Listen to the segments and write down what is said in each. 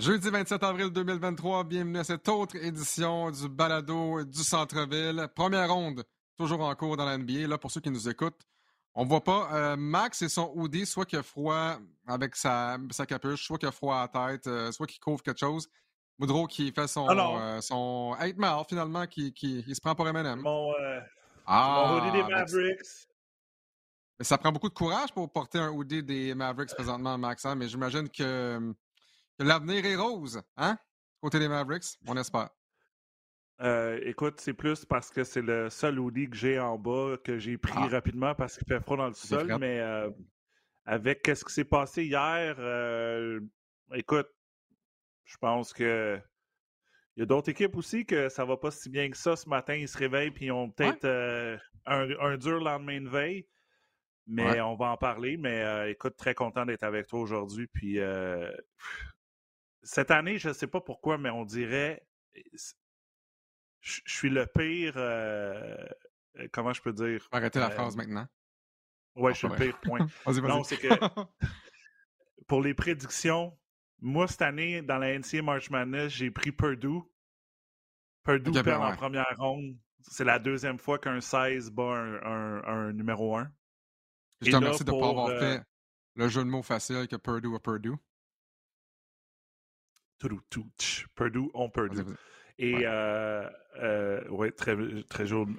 Jeudi 27 avril 2023, bienvenue à cette autre édition du Balado du Centre-Ville. Première ronde, toujours en cours dans la NBA. Là, pour ceux qui nous écoutent, on voit pas euh, Max et son hoodie, soit qu'il a froid avec sa, sa capuche, soit qu'il a froid à la tête, euh, soit qu'il couvre quelque chose. Moudreau qui fait son, euh, son 8 mile finalement, qui, qui il se prend pour M&M. Mon, ah, mon hoodie des Mavericks. Mais ça prend beaucoup de courage pour porter un hoodie des Mavericks présentement, Max, hein, mais j'imagine que L'avenir est rose, hein? Côté des Mavericks, on espère. Euh, écoute, c'est plus parce que c'est le seul hoodie que j'ai en bas que j'ai pris ah. rapidement parce qu'il fait froid dans le sol. Mais euh, avec ce qui s'est passé hier, euh, écoute, je pense que il y a d'autres équipes aussi que ça va pas si bien que ça ce matin. Ils se réveillent et ils ont peut-être un, dur lendemain de veille. Mais on va en parler. Mais écoute, très content d'être avec toi aujourd'hui. Puis cette année, je ne sais pas pourquoi, mais on dirait. Je suis le pire. Euh, euh, comment je peux dire Arrêtez la phrase maintenant. Ouais, je suis le pire, point. Non, c'est que pour les prédictions, moi, cette année, dans la NCA March Madness, j'ai pris Purdue. Purdue perd en première ronde. C'est la deuxième fois qu'un 16 bat un, numéro 1. Je te remercie de ne pas avoir euh fait le jeu de mots facile que Purdue à Purdue. Purdue, on Purdue. Et, ouais, euh, euh, ouais très, très jaune.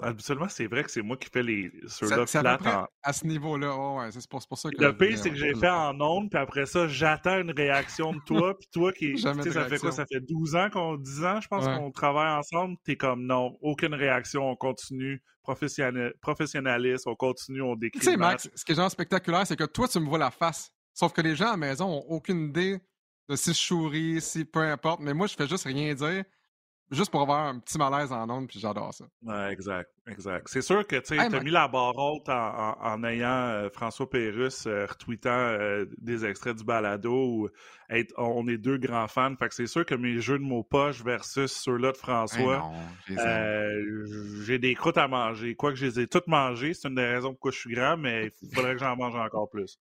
Habituellement, c'est vrai que c'est moi qui fais les ça, à, à ce niveau-là, ouais, c'est pour, ça que. Le pire, c'est que j'ai fait en ondes, puis après ça, j'attends une réaction de toi, puis toi qui. ça fait quoi? Ça fait 12 ans, qu'on, 10 ans, je pense, qu'on travaille ensemble. T'es comme non, aucune réaction, on continue, professionnel, professionnaliste, on continue, on décrit. Tu sais, Max, ce qui est genre spectaculaire, c'est que toi, tu me vois la face. Sauf que les gens à la maison ont aucune idée si je souris, si peu importe. Mais moi, je fais juste rien dire, juste pour avoir un petit malaise en ondes, puis j'adore ça. Ouais, exact, exact. C'est sûr que tu as mis la barre haute en, ayant euh, François Pérusse euh, retweetant euh, des extraits du balado où on est deux grands fans. Fait que c'est sûr que mes jeux de mots poche versus ceux-là de François, j'ai des croûtes à manger. Quoique je les ai toutes mangées, c'est une des raisons pourquoi je suis grand, mais il faudrait que j'en mange encore plus.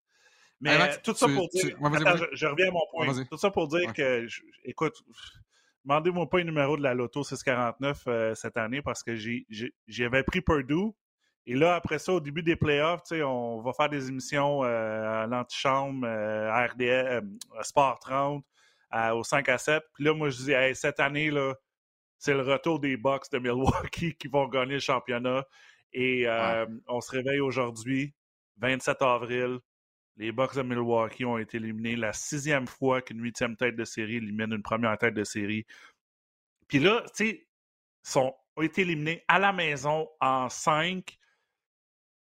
Mais tout ça pour dire. je, reviens à mon point. Tout ça pour dire que, écoute, demandez-moi pas le numéro de la Loto 649 euh, cette année parce que j'avais pris Purdue. Et là, après ça, au début des playoffs, on va faire des émissions euh, à l'antichambre, euh, à RDS, Sport 30, au 5 à 7. Puis là, moi, je dis, cette année, là, c'est le retour des Bucks de Milwaukee qui vont gagner le championnat. Et on se réveille aujourd'hui, 27 avril les Bucks de Milwaukee ont été éliminés la sixième fois qu'une huitième tête de série élimine une première tête de série. Puis là, tu sais, sont ont été éliminés à la maison en cinq.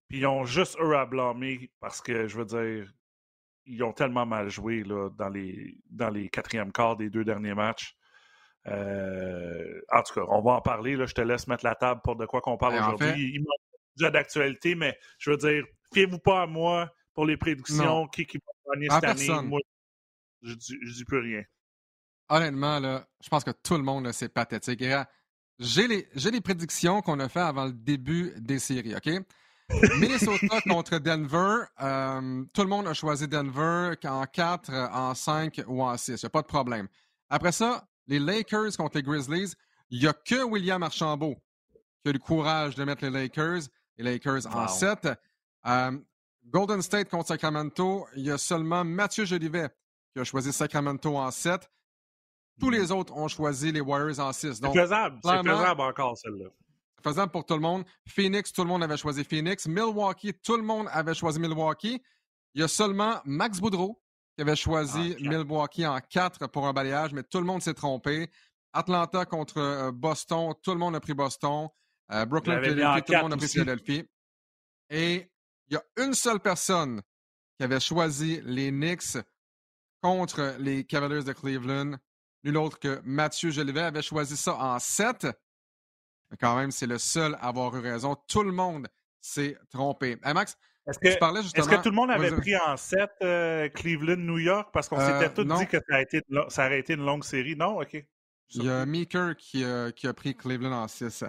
Puis ils ont juste eux à blâmer parce que, je veux dire, ils ont tellement mal joué là, dans, les, dans les quatrièmes quarts des deux derniers matchs. Euh, en tout cas, on va en parler. Là, je te laisse mettre la table pour de quoi qu'on parle aujourd'hui. Il manque déjà d'actualité, mais je veux dire, fiez-vous pas à moi pour les prédictions, qui, qui va gagner cette année. Moi, je dis, dis plus rien. Honnêtement, là, je pense que tout le monde, c'est pathétique. J'ai les, les prédictions qu'on a fait avant le début des séries, OK? Minnesota contre Denver. Euh, tout le monde a choisi Denver en 4, en 5 ou en 6. Il n'y a pas de problème. Après ça, les Lakers contre les Grizzlies. Il n'y a que William Archambault qui a eu le courage de mettre les Lakers. Les Lakers en 7. Golden State contre Sacramento, il y a seulement Mathieu Jolivet qui a choisi Sacramento en 7. Tous les hmm. autres ont choisi les Warriors en 6. C'est faisable. C'est faisable encore, celle-là. C'est faisable pour tout le monde. Phoenix, tout le monde avait choisi Phoenix. Milwaukee, tout le monde avait choisi Milwaukee. Il y a seulement Max Boudreau qui avait choisi ah, Milwaukee en 4 pour un balayage, mais tout le monde s'est trompé. Atlanta contre euh, Boston, tout le monde a pris Boston. Euh, Brooklyn, Philadelphie, tout le monde a pris Philadelphie. Et il y a une seule personne qui avait choisi les Knicks contre les Cavaliers de Cleveland. Nul autre que Mathieu Jolivet avait choisi ça en 7. Mais quand même, c'est le seul à avoir eu raison. Tout le monde s'est trompé. Max, est-ce que, tu parlais justement... Est-ce que tout le monde avait pris en 7 euh, Cleveland-New York? Parce qu'on s'était euh, tous dit que ça, a été, ça aurait été une longue série. Non? OK. Il y a Meeker qui, qui, a pris Cleveland en 6.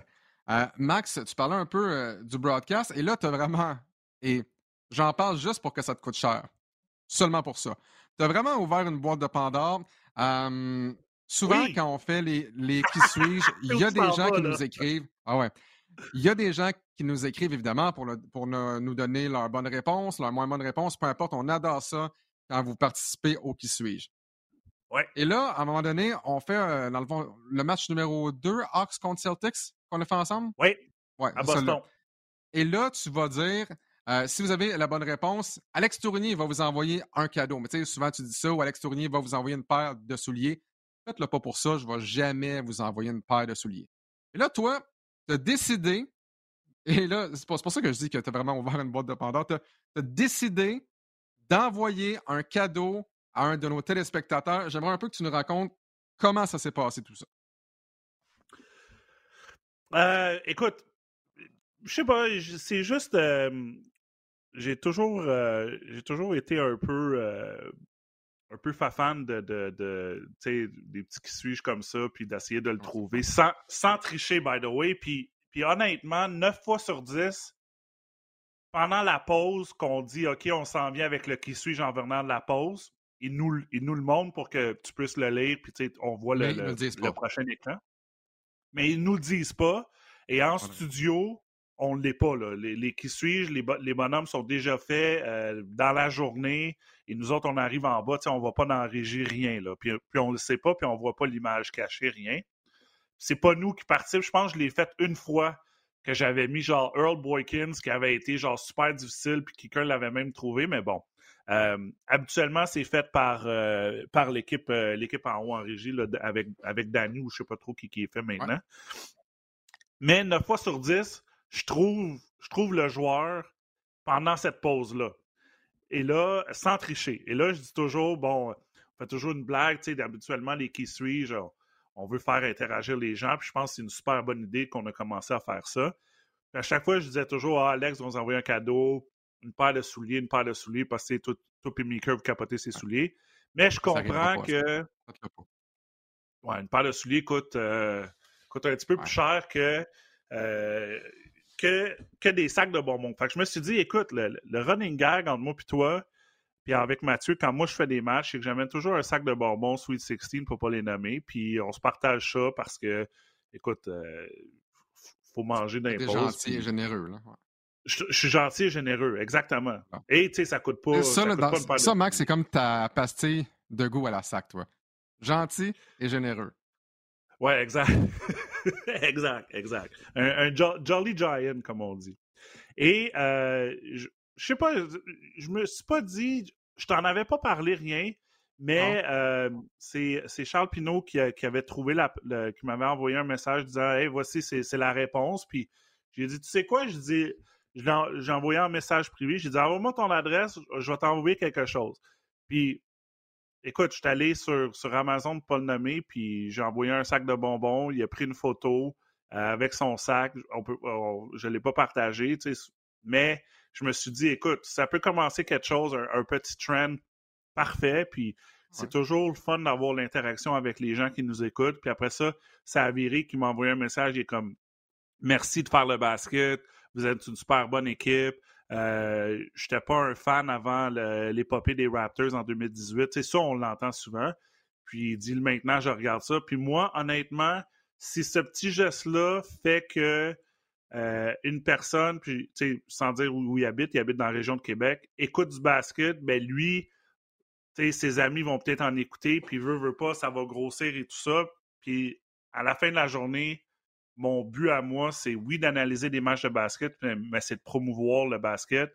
Euh, Max, tu parlais un peu du broadcast et là, tu as vraiment et j'en parle juste pour que ça te coûte cher. Seulement pour ça. Tu as vraiment ouvert une boîte de Pandore souvent, quand on fait les, les qui suis-je, il y a des gens qui nous écrivent. Ah ouais. Il y a des gens qui nous écrivent, évidemment, pour, pour nous donner leur bonne réponse, leur moins bonne réponse, peu importe. On adore ça quand vous participez au qui suis-je. Ouais. Et là, à un moment donné, on fait, euh, dans le fond, le match numéro 2, Hawks contre Celtics, qu'on a fait ensemble? Oui. Ouais, à Boston. Et là, tu vas dire, euh, si vous avez la bonne réponse, Alex Tournier va vous envoyer un cadeau. Mais tu sais, souvent tu dis ça, ou Alex Tournier va vous envoyer une paire de souliers. Faites-le pas pour ça, je ne vais jamais vous envoyer une paire de souliers. Et là, toi, tu as décidé, et là, c'est pour, ça que je dis que tu as vraiment ouvert une boîte de Pandore, tu as, décidé d'envoyer un cadeau à un de nos téléspectateurs. J'aimerais un peu que tu nous racontes comment ça s'est passé tout ça. Euh, écoute, je sais pas, c'est juste. J'ai toujours, euh, j'ai toujours été un peu, euh, un peu fan de, de, de des petits qui suis comme ça, puis d'essayer de le trouver sans, sans tricher, by the way. Puis, puis honnêtement, 9 fois sur 10, pendant la pause, qu'on dit OK, on s'en vient avec le qui suis en venant de la pause, ils nous, ils nous le montrent pour que tu puisses le lire, puis on voit le, le, prochain écran. Mais ils nous le disent pas. Et en studio, on ne l'est pas. Là. Les, qui suis-je, les, bonhommes sont déjà faits euh, dans la journée. Et nous autres, on arrive en bas, on ne va pas dans régie rien. Là. Puis, on ne le sait pas, puis on ne voit pas l'image cachée, rien. C'est pas nous qui participent. Je pense que je l'ai fait une fois que j'avais mis genre Earl Boykins, qui avait été genre super difficile, puis quelqu'un l'avait même trouvé, mais bon. Euh, habituellement, c'est fait par, euh, par l'équipe, l'équipe en haut en régie avec, avec Danny ou je ne sais pas trop qui, qui est fait maintenant. Mais 9 fois sur 10, je trouve, je trouve le joueur pendant cette pause-là. Et là, sans tricher. Et là, je dis toujours, bon, on fait toujours une blague, tu sais, habituellement, les qui suis on veut faire interagir les gens, puis je pense que c'est une super bonne idée qu'on a commencé à faire ça. à chaque fois, je disais toujours, ah, Alex va nous envoyer un cadeau, une paire de souliers, une paire de souliers, parce que tout, tout et Mika, vous capotez ses souliers. Mais je comprends que. Ouais, une paire de souliers coûte, euh, coûte un petit peu plus cher que euh, que, des sacs de bonbons. Fait que je me suis dit, écoute, le, running gag entre moi et toi, puis avec Mathieu, quand moi je fais des matchs, c'est que j'amène toujours un sac de bonbons Sweet 16 pour pas les nommer, puis on se partage ça parce que, écoute, euh, faut manger d'un gentil et généreux, là. Je, suis gentil et généreux, exactement. Ah. Et tu sais, ça coûte pas. Ça, ça, ça Max, c'est comme ta pastille de goût à la sac, toi. Gentil et généreux. Ouais, exact. exact, exact. Un, Jolly Giant, comme on dit. Et euh, je, je sais pas, je me suis pas dit, je t'en avais pas parlé rien, mais euh, c'est Charles Pinault qui, avait trouvé la, qui m'avait envoyé un message disant Hey, voici, c'est la réponse. Puis j'ai dit, tu sais quoi? Je dis, j'ai envoyé un message privé. J'ai dit, envoie-moi ton adresse, je vais t'envoyer quelque chose. Puis écoute, je suis allé sur, sur Amazon pas le nommer, puis j'ai envoyé un sac de bonbons. Il a pris une photo euh, avec son sac. On peut, je ne l'ai pas partagé, mais je me suis dit, écoute, ça peut commencer quelque chose, un, petit trend parfait, puis c'est toujours le fun d'avoir l'interaction avec les gens qui nous écoutent. Puis après ça, ça a viré qui m'a envoyé un message, il est comme, merci de faire le basket, vous êtes une super bonne équipe. Euh, je n'étais pas un fan avant l'épopée des Raptors en 2018. C'est ça, on l'entend souvent. Puis il dit maintenant, je regarde ça. Puis moi, honnêtement, si ce petit geste-là fait que euh, une personne, puis sans dire où, il habite, il habite dans la région de Québec, écoute du basket, ben lui, ses amis vont peut-être en écouter, puis veut, veut pas, ça va grossir et tout ça. Puis à la fin de la journée, mon but à moi, c'est oui d'analyser des matchs de basket, mais c'est de promouvoir le basket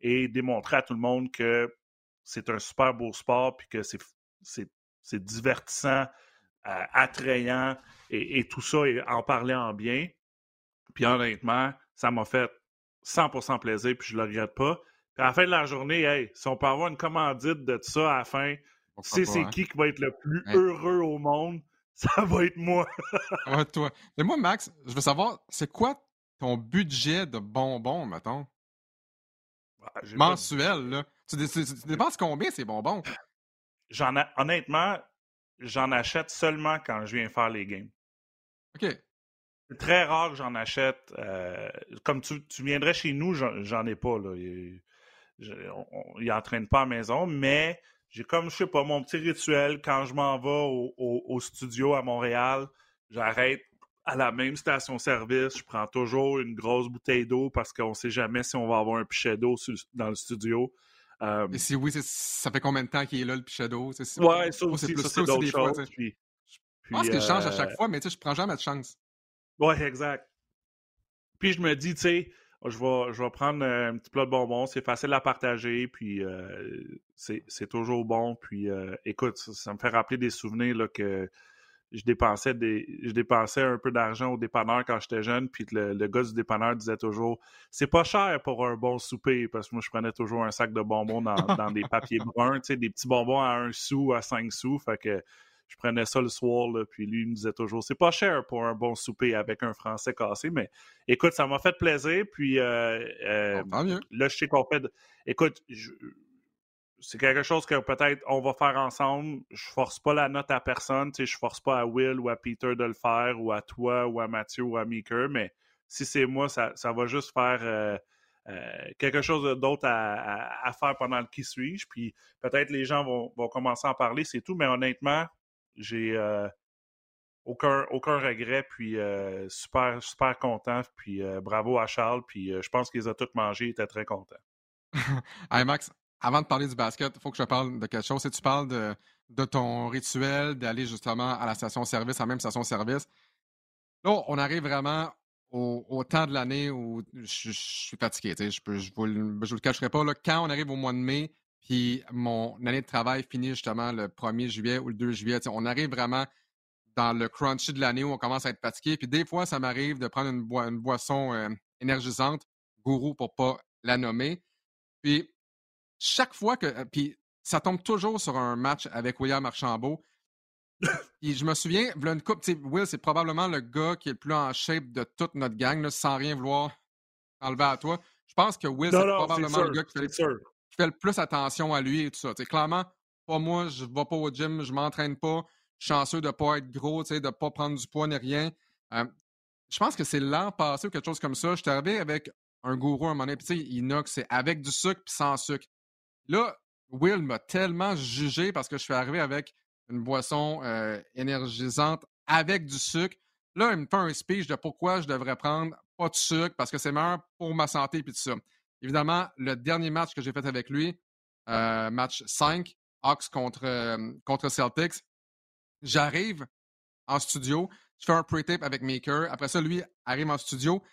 et démontrer à tout le monde que c'est un super beau sport puis que c'est divertissant, euh, attrayant et, tout ça, et en parler en bien. Puis honnêtement, ça m'a fait 100% plaisir puis je le regrette pas. Puis à la fin de la journée, hey, si on peut avoir une commandite de ça à la fin, c'est c'est hein? qui qui va être le plus heureux au monde, ça va être moi. ouais, toi. Mais moi, Max, je veux savoir, c'est quoi ton budget de bonbons, mettons? Ah, Mensuel, là. Tu, dépenses combien ces bonbons? J'en honnêtement, j'en achète seulement quand je viens faire les games. OK. C'est très rare que j'en achète. Euh, comme tu, viendrais chez nous, j'en ai pas. Là. Il, n'entraîne pas à la maison, mais j'ai comme, je sais pas, mon petit rituel quand je m'en vais au, studio à Montréal. J'arrête à la même station-service. Je prends toujours une grosse bouteille d'eau parce qu'on sait jamais si on va avoir un pichet d'eau dans le studio. Euh, Et si oui, ça fait combien de temps qu'il est là, le pichet d'eau? Ouais, ça aussi, c'est d'autres choses. je pense qu'il change à chaque euh fois, mais tu sais, je prends jamais de chance. Ouais, exact. Puis je me dis, tu sais, je vais, je vais prendre euh, un petit plat de bonbons, c'est facile à partager, puis c'est toujours bon. Puis écoute, ça, me fait rappeler des souvenirs là, que je dépensais des je dépensais un peu d'argent au dépanneur quand j'étais jeune, puis le, le, gars du dépanneur disait toujours c'est pas cher pour un bon souper, parce que moi je prenais toujours un sac de bonbons dans, dans des papiers bruns, tu sais, des petits bonbons à un sou, à cinq sous, fait que je prenais ça le soir, là, puis lui il me disait toujours c'est pas cher pour un bon souper avec un français cassé, mais écoute, ça m'a fait plaisir, puis euh, euh, là je sais qu'on fait. Écoute, je, c'est quelque chose que peut-être on va faire ensemble. Je force pas la note à personne. Tu sais, je force pas à Will ou à Peter de le faire, ou à toi, ou à Mathieu, ou à Meeker, mais si c'est moi, ça, va juste faire euh, euh, quelque chose d'autre à, faire pendant le qui suis-je. Puis peut-être les gens vont, commencer à en parler, c'est tout. Mais honnêtement, j'ai euh, aucun, aucun regret. Puis super, super content. Puis bravo à Charles. Puis je pense qu'ils ont tous mangé. Ils étaient très contents. hey Max, avant de parler du basket, il faut que je parle de quelque chose. Si tu parles de, ton rituel d'aller justement à la station-service, à la même station-service, là, on arrive vraiment au, temps de l'année où je, suis fatigué. Je ne vous, le cacherai pas. Là, quand on arrive au mois de mai, puis mon année de travail finit justement le 1er juillet ou le 2 juillet, on arrive vraiment dans le crunchy de l'année où on commence à être fatigué. Puis des fois, ça m'arrive de prendre une, boisson euh, énergisante, gourou pour pas la nommer. Puis chaque fois que. Euh, puis ça tombe toujours sur un match avec William Archambault. Et je me souviens, une coupe, Will, c'est probablement le gars qui est le plus en shape de toute notre gang, sans rien vouloir enlever à toi. Je pense que Will, c'est probablement le gars qui fait, le plus attention à lui et tout ça. clairement, pas moi, je vais pas au gym, je m'entraîne pas. Chanceux de ne pas être gros, de ne pas prendre du poids ni rien. Euh, je pense que c'est l'an passé ou quelque chose comme ça. Je suis arrivé avec un gourou à un moment donné, puis inox, c'est avec du sucre puis sans sucre. Là, Will m'a tellement jugé parce que je suis arrivé avec une boisson euh, énergisante avec du sucre. Là, il me fait un speech de pourquoi je devrais prendre pas de sucre parce que c'est meilleur pour ma santé et tout ça. Évidemment, le dernier match que j'ai fait avec lui, euh, match 5, Hawks contre, euh, contre Celtics, j'arrive en studio, je fais un pre-tape avec Maker. Après ça, lui arrive en studio.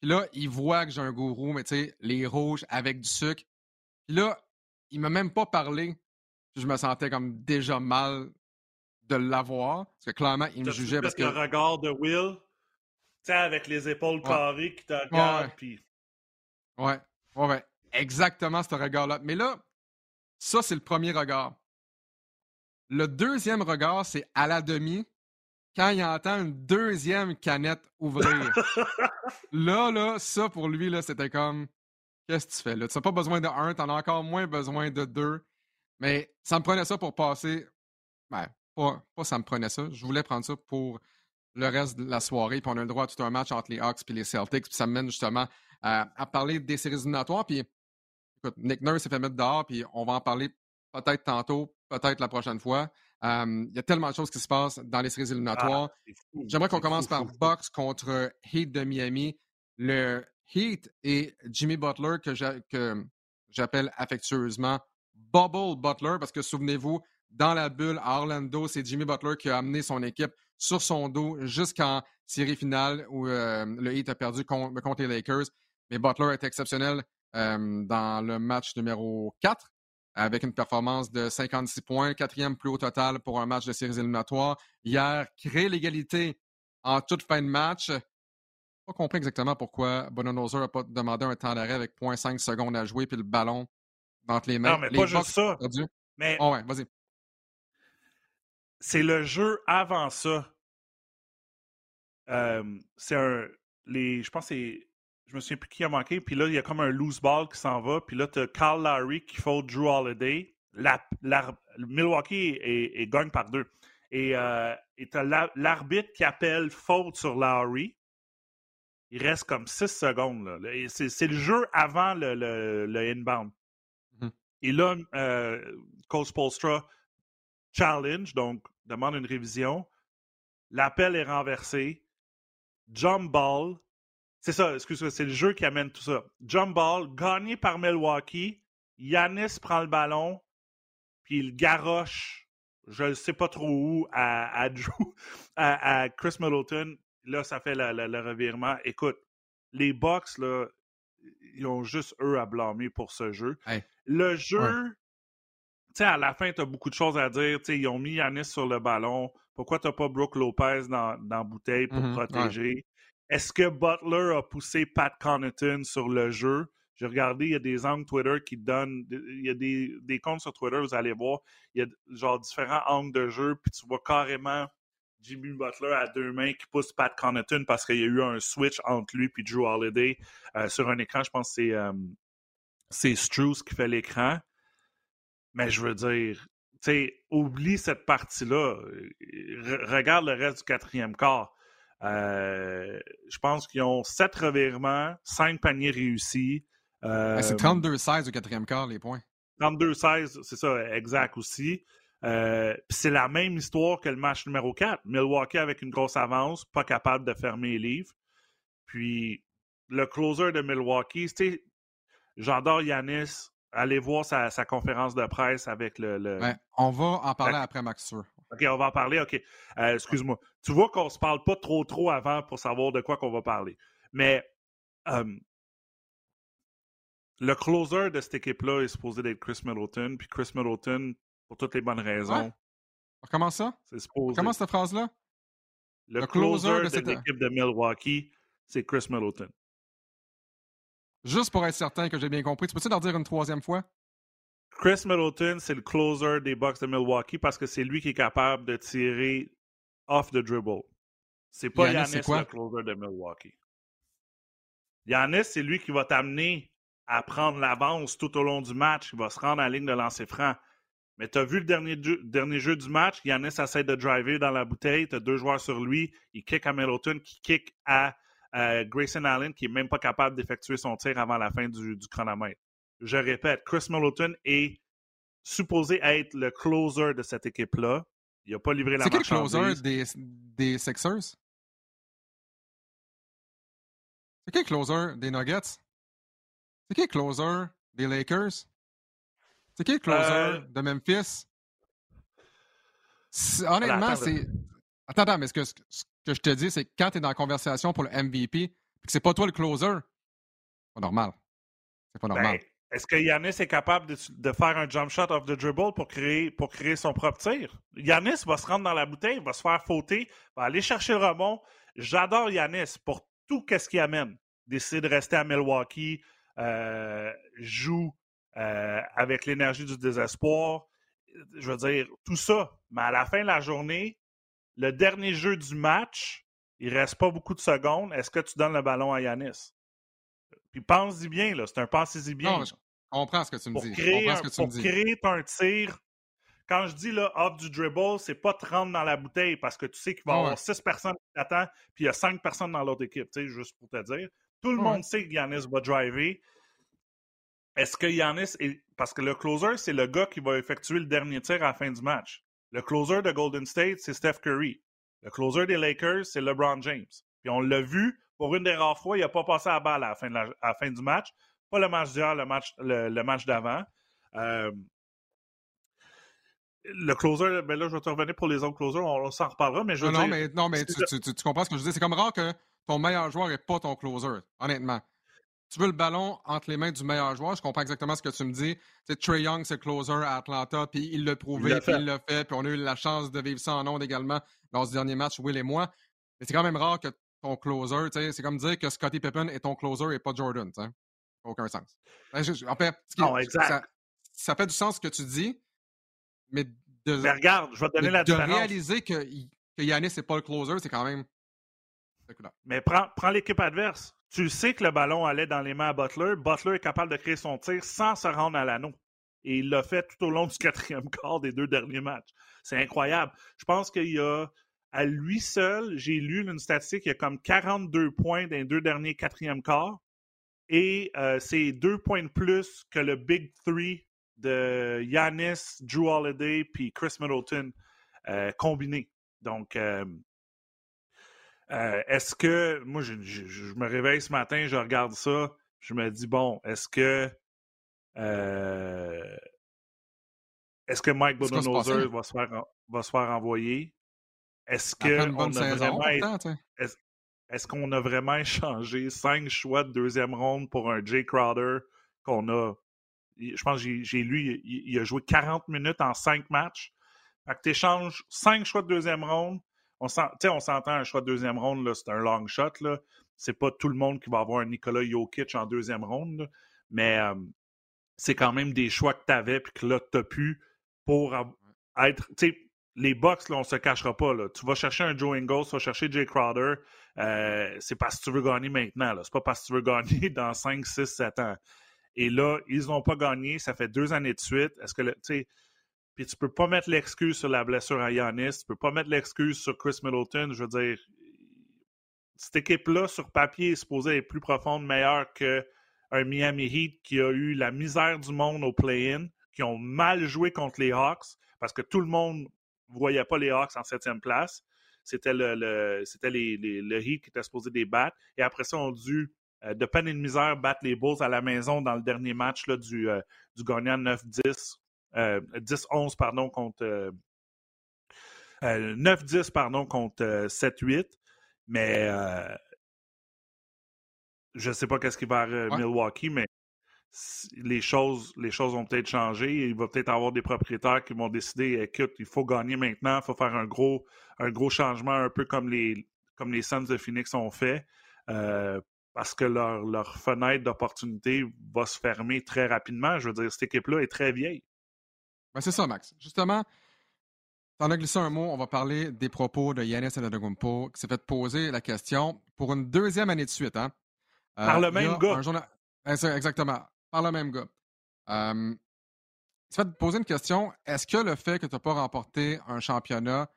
Puis là, il voit que j'ai un gourou, mais tu sais, les rouges avec du sucre. Puis là, il m'a même pas parlé. Je me sentais comme déjà mal de l'avoir. Parce que clairement, il me jugeait parce que. le regard de Will, tu sais, avec les épaules carrées qui te regardent, ouais. puis. Ouais, ouais. Exactement ce regard-là. Mais là, ça, c'est le premier regard. Le deuxième regard, c'est à la demi, quand il entend une deuxième canette ouvrir. là, là, ça pour lui, là, c'était comme Qu'est-ce que tu fais là? Tu n'as pas besoin de un, tu en as encore moins besoin de deux. Mais ça me prenait ça pour passer. Ben, pas, pas ça me prenait ça. Je voulais prendre ça pour le reste de la soirée. Puis on a le droit à tout un match entre les Hawks et les Celtics. Puis ça me mène justement à, parler des séries éliminatoires. Puis écoute, Nick Nurse s'est fait mettre dehors. Puis on va en parler peut-être tantôt, peut-être la prochaine fois. Il y a tellement de choses qui se passent dans les séries ah, éliminatoires. J'aimerais qu'on commence par Bucks contre Heat de Miami. Le Heat et Jimmy Butler, que j'appelle affectueusement Bubble Butler, parce que souvenez-vous, dans la bulle à Orlando, c'est Jimmy Butler qui a amené son équipe sur son dos jusqu'en série finale où euh, le Heat a perdu contre, les Lakers. Mais Butler est exceptionnel euh, dans le match numéro 4 avec une performance de 56 points, quatrième plus haut total pour un match de séries éliminatoires. Hier, crée l'égalité en toute fin de match pas compris exactement pourquoi Bononoser n'a pas demandé un temps d'arrêt avec 0.5 secondes à jouer puis le ballon entre les mains. Non, mais pas juste ça. Mais oh ouais, vas-y. C'est le jeu avant ça. c'est un. Les, je pense que c'est. Je me souviens plus qui a manqué. Puis là, il y a comme un loose ball qui s'en va. Puis là, tu as Carl Larry qui faut Drew Holiday. La, Milwaukee est, gagne par deux. Et euh, tu as l'arbitre qui appelle faute sur Larry il reste comme 6 secondes. C'est le jeu avant le, le, inbound. Mmh Et là, euh, Coach Polstra challenge, donc demande une révision. L'appel est renversé. Jump ball. C'est ça, excuse-moi, c'est le jeu qui amène tout ça. Jump ball, gagné par Milwaukee. Yanis prend le ballon, puis il garoche, je ne sais pas trop où, à, à, Chris Middleton. Là, ça fait le, revirement. Écoute, les Bucks, là, ils ont juste eux à blâmer pour ce jeu. Le jeu, tu sais, à la fin, tu as beaucoup de choses à dire. ils ont mis Yanis sur le ballon. Pourquoi tu n'as pas Brooke Lopez dans, la bouteille pour mm-hmm, protéger? Est-ce que Butler a poussé Pat Connaughton sur le jeu? J'ai regardé, il y a des angles Twitter qui donnent. Il y a des, des, comptes sur Twitter, vous allez voir. Il y a genre différents angles de jeu, puis tu vois carrément Jimmy Butler à deux mains qui pousse Pat Connaughton parce qu'il y a eu un switch entre lui et Drew Holiday euh, sur un écran. Je pense que c'est, euh, qui fait l'écran. Mais je veux dire, tu sais, oublie cette partie-là. regarde le reste du quatrième quart. Euh, je pense qu'ils ont sept revirements, cinq paniers réussis. c'est 32-16 au quatrième quart, les points. 32-16, c'est ça, exact aussi. Euh, c'est la même histoire que le match numéro 4. Milwaukee avec une grosse avance, pas capable de fermer les livres. Puis le closer de Milwaukee, j'adore Yanis. Allez voir sa, conférence de presse avec le. on va en parler après Max OK, on va en parler. OK. Euh, excuse-moi. Tu vois qu'on se parle pas trop trop avant pour savoir de quoi qu'on va parler. Mais euh, le closer de cette équipe-là est supposé d'être Chris Middleton. Puis Chris Middleton, pour toutes les bonnes raisons. Comment ça? C'est Comment cette phrase-là? Le, closer, de, cette équipe de Milwaukee, c'est Chris Middleton. Juste pour être certain que j'ai bien compris, tu peux-tu leur dire une troisième fois? Chris Middleton, c'est le closer des Bucks de Milwaukee parce que c'est lui qui est capable de tirer off the dribble. C'est pas Yannis, le closer de Milwaukee. Yannis, c'est lui qui va t'amener à prendre l'avance tout au long du match. Il va se rendre à la ligne de lancer franc. Mais tu as vu le dernier, dernier jeu du match, Yannis essaie de driver dans la bouteille, tu as deux joueurs sur lui, il kick à Middleton, qui kick à Grayson Allen, qui n'est même pas capable d'effectuer son tir avant la fin du, chronomètre. Je répète, Chris Middleton est supposé être le closer de cette équipe-là. Il n'a pas livré la marchandise. C'est qui le closer des, des Sixers? C'est qui le closer des Nuggets? C'est qui le closer des Lakers? C'est qui le closer euh, de Memphis? Honnêtement, c'est. Attends, attends, mais ce que, ce que je te dis, c'est que quand tu es dans la conversation pour le MVP que c'est pas toi le closer, c'est pas normal. C'est pas normal. Ben, est-ce que Yanis est capable de, faire un jump shot off the dribble pour créer, son propre tir? Yanis va se rendre dans la bouteille, va se faire fauter, va aller chercher le rebond. J'adore Yanis pour tout ce qu'il amène. Décide de rester à Milwaukee, euh, joue euh, avec l'énergie du désespoir. Je veux dire, tout ça. Mais à la fin de la journée, le dernier jeu du match, il reste pas beaucoup de secondes. Est-ce que tu donnes le ballon à Yanis? Puis pense-y bien, là. C'est un pense-y bien. Non, je comprends ce que tu me dis. Créer, un, pour créer un tir. Quand je dis là, off du dribble, c'est pas 30 dans la bouteille parce que tu sais qu'il va y avoir 6 personnes qui t'attendent, puis il y a 5 personnes dans l'autre équipe, tu sais, juste pour te dire. Tout le monde sait que Yanis va driver. Est-ce que Yanis est. Parce que le closer, c'est le gars qui va effectuer le dernier tir à la fin du match. Le closer de Golden State, c'est Steph Curry. Le closer des Lakers, c'est LeBron James. Puis on l'a vu, pour une des rares fois, il n'a pas passé à balle à la fin, à la fin du match. Pas le match d'hier, le match, le, match d'avant. Euh, le closer, ben là, je vais te revenir pour les autres closers, on, s'en reparlera, mais je veux non, mais, non, mais tu, tu, comprends ce que je dis. C'est comme rare que ton meilleur joueur n'est pas ton closer, honnêtement tu veux le ballon entre les mains du meilleur joueur. Je comprends exactement ce que tu me dis. C'est Trey Young, c'est le closer à Atlanta, puis il l'a prouvé, puis il l'a fait, puis on a eu la chance de vivre ça en ondes également dans ce dernier match, Will et moi. Mais c'est quand même rare que ton closer, c'est comme dire que Scottie Pippen est ton closer et pas Jordan. Ça aucun sens. Ben, en fait, Ça, fait du sens ce que tu dis, mais de, regarde, je vais te donner la de réaliser que, que Yannis n'est pas le closer, c'est quand même. Mais prends, prends l'équipe adverse tu sais que le ballon allait dans les mains à Butler. Butler est capable de créer son tir sans se rendre à l'anneau. Et il l'a fait tout au long du quatrième quart des deux derniers matchs. C'est incroyable. Je pense qu'il y a, à lui seul, j'ai lu une statistique, il y a comme 42 points dans les deux derniers quatrièmes quarts. Et euh, c'est deux points de plus que le Big Three de Yanis, Drew Holiday puis Chris Middleton euh, combinés. Donc, euh, est-ce que. Moi, je, me réveille ce matin, je regarde ça, je me dis, bon, est-ce que. est-ce que Mike Budenholzer va, se faire, va se faire envoyer? Est-ce qu'on a vraiment. Qu'on a vraiment échangé cinq choix de deuxième ronde pour un Jay Crowder qu'on a. Je pense que j'ai lu, il, a joué 40 minutes en cinq matchs. Fait que tu échanges cinq choix de deuxième ronde. On s'entend un choix de deuxième ronde, c'est un long shot. C'est pas tout le monde qui va avoir un Nikola Jokic en deuxième ronde. Mais euh, c'est quand même des choix que tu avais puis que là, tu as pu pour être les Bucks, là, on se cachera pas. Là. Tu vas chercher un Joe Ingles, tu vas chercher Jay Crowder. Euh, c'est parce que tu veux gagner maintenant. C'est pas parce que tu veux gagner dans 5, 6, 7 ans. Et là, ils n'ont pas gagné. Ça fait deux années de suite. Est-ce que, tu sais, puis tu peux pas mettre l'excuse sur la blessure à Yanis. Tu peux pas mettre l'excuse sur Chris Middleton. Je veux dire, cette équipe-là, sur papier, est supposée être plus profonde, meilleure qu'un Miami Heat qui a eu la misère du monde au play-in, qui ont mal joué contre les Hawks parce que tout le monde ne voyait pas les Hawks en septième place. C'était le, c'était les, le Heat qui était supposé les battre. Et après ça, on a dû, euh, de peine et de misère, battre les Bulls à la maison dans le dernier match là, du, euh, du gagnant 9-10. 10-11, euh, pardon, contre. 9-10, pardon, contre 7-8. Mais je ne sais pas qu'est-ce qui va à Milwaukee, mais les choses, les choses vont peut-être changer. Il va peut-être avoir des propriétaires qui vont décider écoute, il faut gagner maintenant, il faut faire un gros, un gros changement, un peu comme les, comme les Suns de Phoenix ont fait, euh, parce que leur, leur fenêtre d'opportunité va se fermer très rapidement. Je veux dire, cette équipe-là est très vieille. Ben c'est ça, Max. Justement, tu en as glissé un mot, on va parler des propos de Yanis Antetokounmpo qui s'est fait poser la question pour une deuxième année de suite. Hein? Par le euh, même gars. Ben, exactement par le même gars. Euh, tu vas te poser une question. Est-ce que le fait que tu n'as pas remporté un championnat,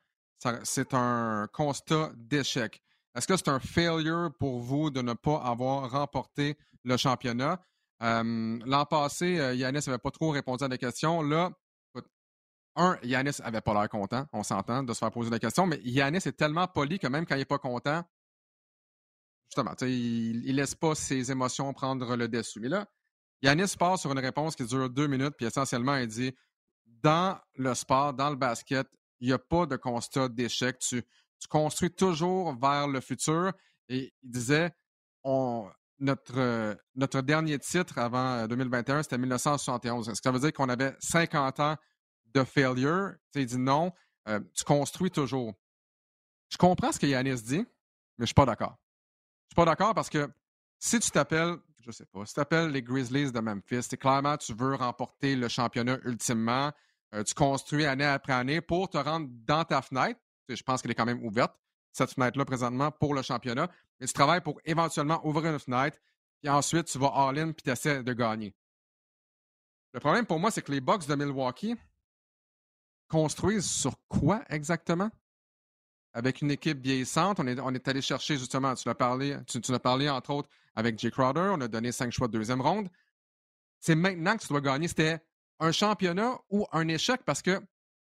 c'est un constat d'échec? Est-ce que c'est un failure pour vous de ne pas avoir remporté le championnat? L'an passé, euh, Yanis n'avait pas trop répondu à la question. Là, un, Yanis n'avait pas l'air content, on s'entend, de se faire poser la question, mais Yanis est tellement poli que même quand il n'est pas content, justement, il ne laisse pas ses émotions prendre le dessus. Mais là, Yanis part sur une réponse qui dure deux minutes, puis essentiellement, il dit Dans le sport, dans le basket, il n'y a pas de constat d'échec. Tu, construis toujours vers le futur. Et il disait on, notre, notre dernier titre avant 2021, c'était 1971. Est-ce que ça veut dire qu'on avait 50 ans de failure? il dit non, euh, tu construis toujours. Je comprends ce que Yanis dit, mais je ne suis pas d'accord. Je ne suis pas d'accord parce que si tu t'appelles je sais pas, si tu t'appelles les Grizzlies de Memphis, c'est clairement tu veux remporter le championnat ultimement. Euh, tu construis année après année pour te rendre dans ta fenêtre. Je pense qu'elle est quand même ouverte, cette fenêtre-là, présentement, pour le championnat. Mais tu travailles pour éventuellement ouvrir une fenêtre, puis ensuite, tu vas all-in, puis tu essaies de gagner. Le problème pour moi, c'est que les Bucks de Milwaukee construisent sur quoi exactement? Avec une équipe vieillissante, on est, on est allé chercher justement, tu l'as parlé, tu, tu l'as parlé entre autres avec Jay Crowder. On a donné cinq choix de deuxième ronde. C'est maintenant que tu dois gagner. C'était un championnat ou un échec parce que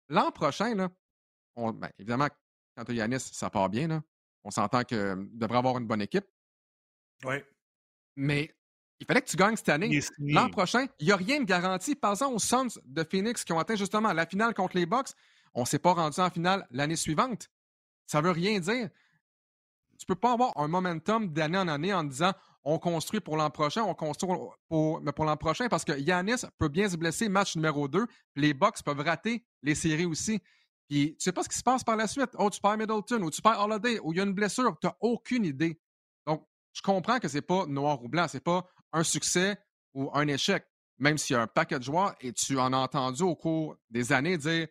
l'an prochain, là, ben, évidemment, quand tu as Yanis, ça part bien. Là. On s'entend qu'il devrait avoir une bonne équipe. Oui. Mais il fallait que tu gagnes cette année. L'an prochain, il n'y a rien de garanti. Par exemple, aux Suns de Phoenix qui ont atteint justement la finale contre les Bucks, on ne s'est pas rendu en finale l'année suivante. Ça veut rien dire tu peux pas avoir un momentum d'année en année en disant on construit pour l'an prochain, on construit pour, pour l'an prochain parce que Yanis peut bien se blesser match numéro 2, les Bucks peuvent rater les séries aussi. Puis tu sais pas ce qui se passe par la suite. Oh, tu perds Middleton ou tu perds Holiday ou il y a une blessure, tu n'as aucune idée. Donc, je comprends que c'est pas noir ou blanc, c'est pas un succès ou un échec, même s'il y a un paquet de joueurs et tu en as entendu au cours des années dire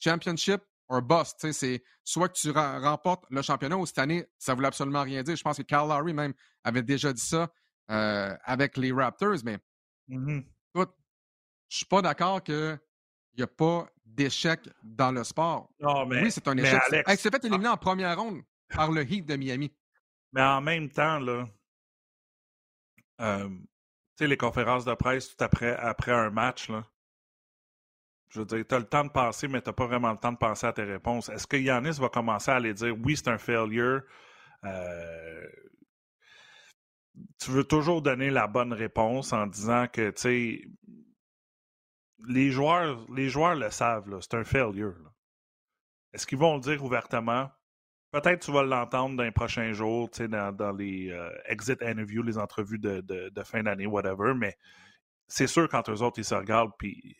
championship un boss. C'est soit que tu remportes le championnat ou cette année, ça ne voulait absolument rien dire. Je pense que Kyle Lowry même avait déjà dit ça euh, avec les Raptors, mais mmh écoute, je suis pas d'accord qu'il n'y a pas d'échec dans le sport. oui, c'est un échec. Il s'est fait éliminer en première ronde par le Heat de Miami. Mais en même temps, là, euh, tu sais, les conférences de presse tout après, après un match, là, Je veux dire, tu as le temps de penser, mais tu n'as pas vraiment le temps de penser à tes réponses. Est-ce que Yanis va commencer à aller dire oui, c'est un failure? Euh, tu veux toujours donner la bonne réponse en disant que, tu sais, les joueurs, les joueurs le savent, c'est un failure. Est-ce qu'ils vont le dire ouvertement? Peut-être tu vas l'entendre dans les prochains jours, dans, dans les euh, exit interviews, les entrevues de, de, fin d'année, whatever, mais c'est sûr quand eux autres, ils se regardent, puis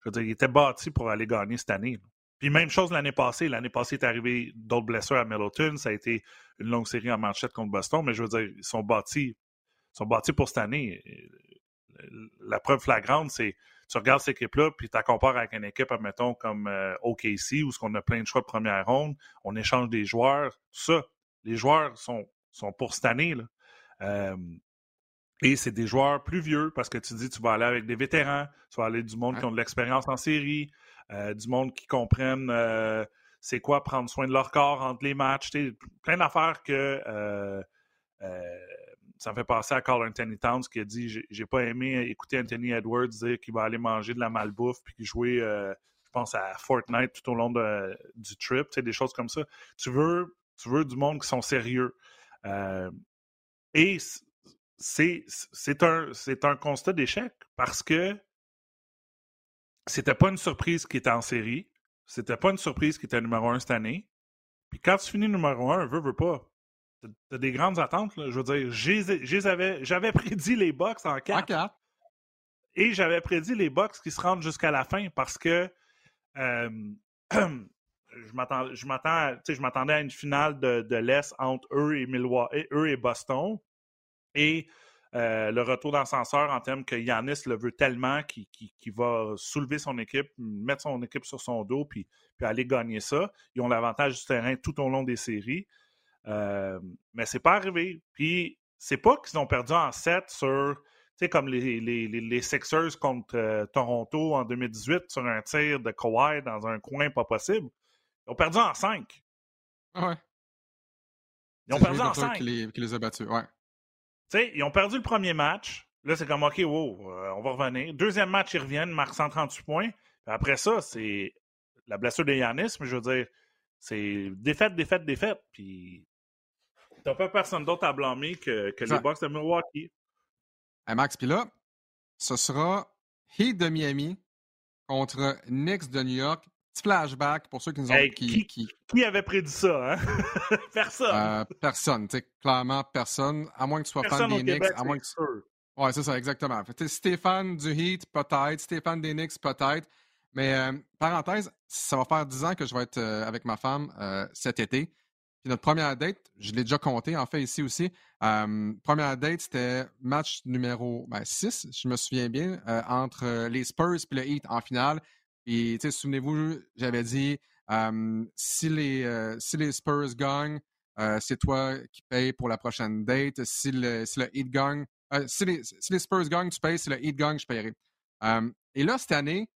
je veux dire, ils étaient bâtis pour aller gagner cette année. Puis même chose l'année passée. L'année passée, est arrivé d'autres blessures à Middleton. Ça a été une longue série en manchette contre Boston, mais je veux dire, ils sont bâtis, sont bâtis pour cette année. La preuve flagrante, c'est tu regardes cette équipe-là, puis tu la compares avec une équipe, admettons, comme euh, OKC, où on a plein de choix de première ronde, on échange des joueurs, ça. Les joueurs sont, sont pour cette année. Là. Euh, et c'est des joueurs plus vieux parce que tu dis tu vas aller avec des vétérans, tu vas aller du monde qui ont de l'expérience en série, euh, du monde qui comprennent euh, c'est quoi prendre soin de leur corps entre les matchs. Plein d'affaires que euh, ça me fait penser à Carl Anthony Towns qui a dit J'ai pas aimé écouter Anthony Edwards dire qu'il va aller manger de la malbouffe puis jouer, je pense, à Fortnite tout au long du trip, des choses comme ça. Tu veux, tu veux du monde qui sont sérieux. et c'est un, un constat d'échec parce que c'était pas une surprise qui était en série. C'était pas une surprise qui était numéro un cette année. Puis quand tu finis numéro un, veux, veux pas. T'as des grandes attentes. Là. Je veux dire, j'avais prédit les box en 4. Et j'avais prédit les box qui se rendent jusqu'à la fin parce que euh, je m'attendais à une finale de, de l'Est entre eux et Milwaukee, eux et Boston et euh, le retour d'ascenseur en termes que Yanis le veut tellement qu'il va soulever son équipe, mettre son équipe sur son dos puis, puis aller gagner ça. Ils ont l'avantage du terrain tout au long des séries. Euh, mais c'est pas arrivé. Puis c'est pas qu'ils ont perdu en 7 sur, tu sais, comme les, les, les, Sixers contre euh, Toronto en 2018 sur un tir de Kawhi dans un coin pas possible. Ils ont perdu en 5. Ah ouais. Ils ont perdu en 5. Qui les, qui les a battus, ouais. Tu sais, ils ont perdu le premier match. Là, c'est comme, OK, wow, euh, on va revenir. Deuxième match, ils reviennent, marquent 138 points. après ça, c'est la blessure de Yanis, mais je veux dire, c'est défaite, défaite, défaite. Puis, t'as pas personne d'autre à blâmer que, que les Bucks de Milwaukee. Hey Max, puis là, ce sera Heat de Miami contre Knicks de New York flashback pour ceux qui nous ont. qui, qui, avait prédit ça, hein? personne. Euh, personne, tu sais, clairement personne. À moins que tu sois fan des Knicks. à moins que... Ouais, c'est ça, exactement. Stéphane du Heat, peut-être. Stéphane des Knicks, peut-être. Mais euh, parenthèse, ça va faire 10 ans que je vais être euh, avec ma femme cet été. Puis notre première date, je l'ai déjà compté, en fait, ici aussi. première date, c'était match numéro 6, ben, je me souviens bien, entre les Spurs et le Heat en finale. Puis, souvenez-vous, j'avais dit si, les, Spurs gagnent, c'est toi qui payes pour la prochaine date. Si le, Heat gagne, si, les, Spurs gagnent, tu payes. Si le Heat gagne, je paierai. et là, cette année,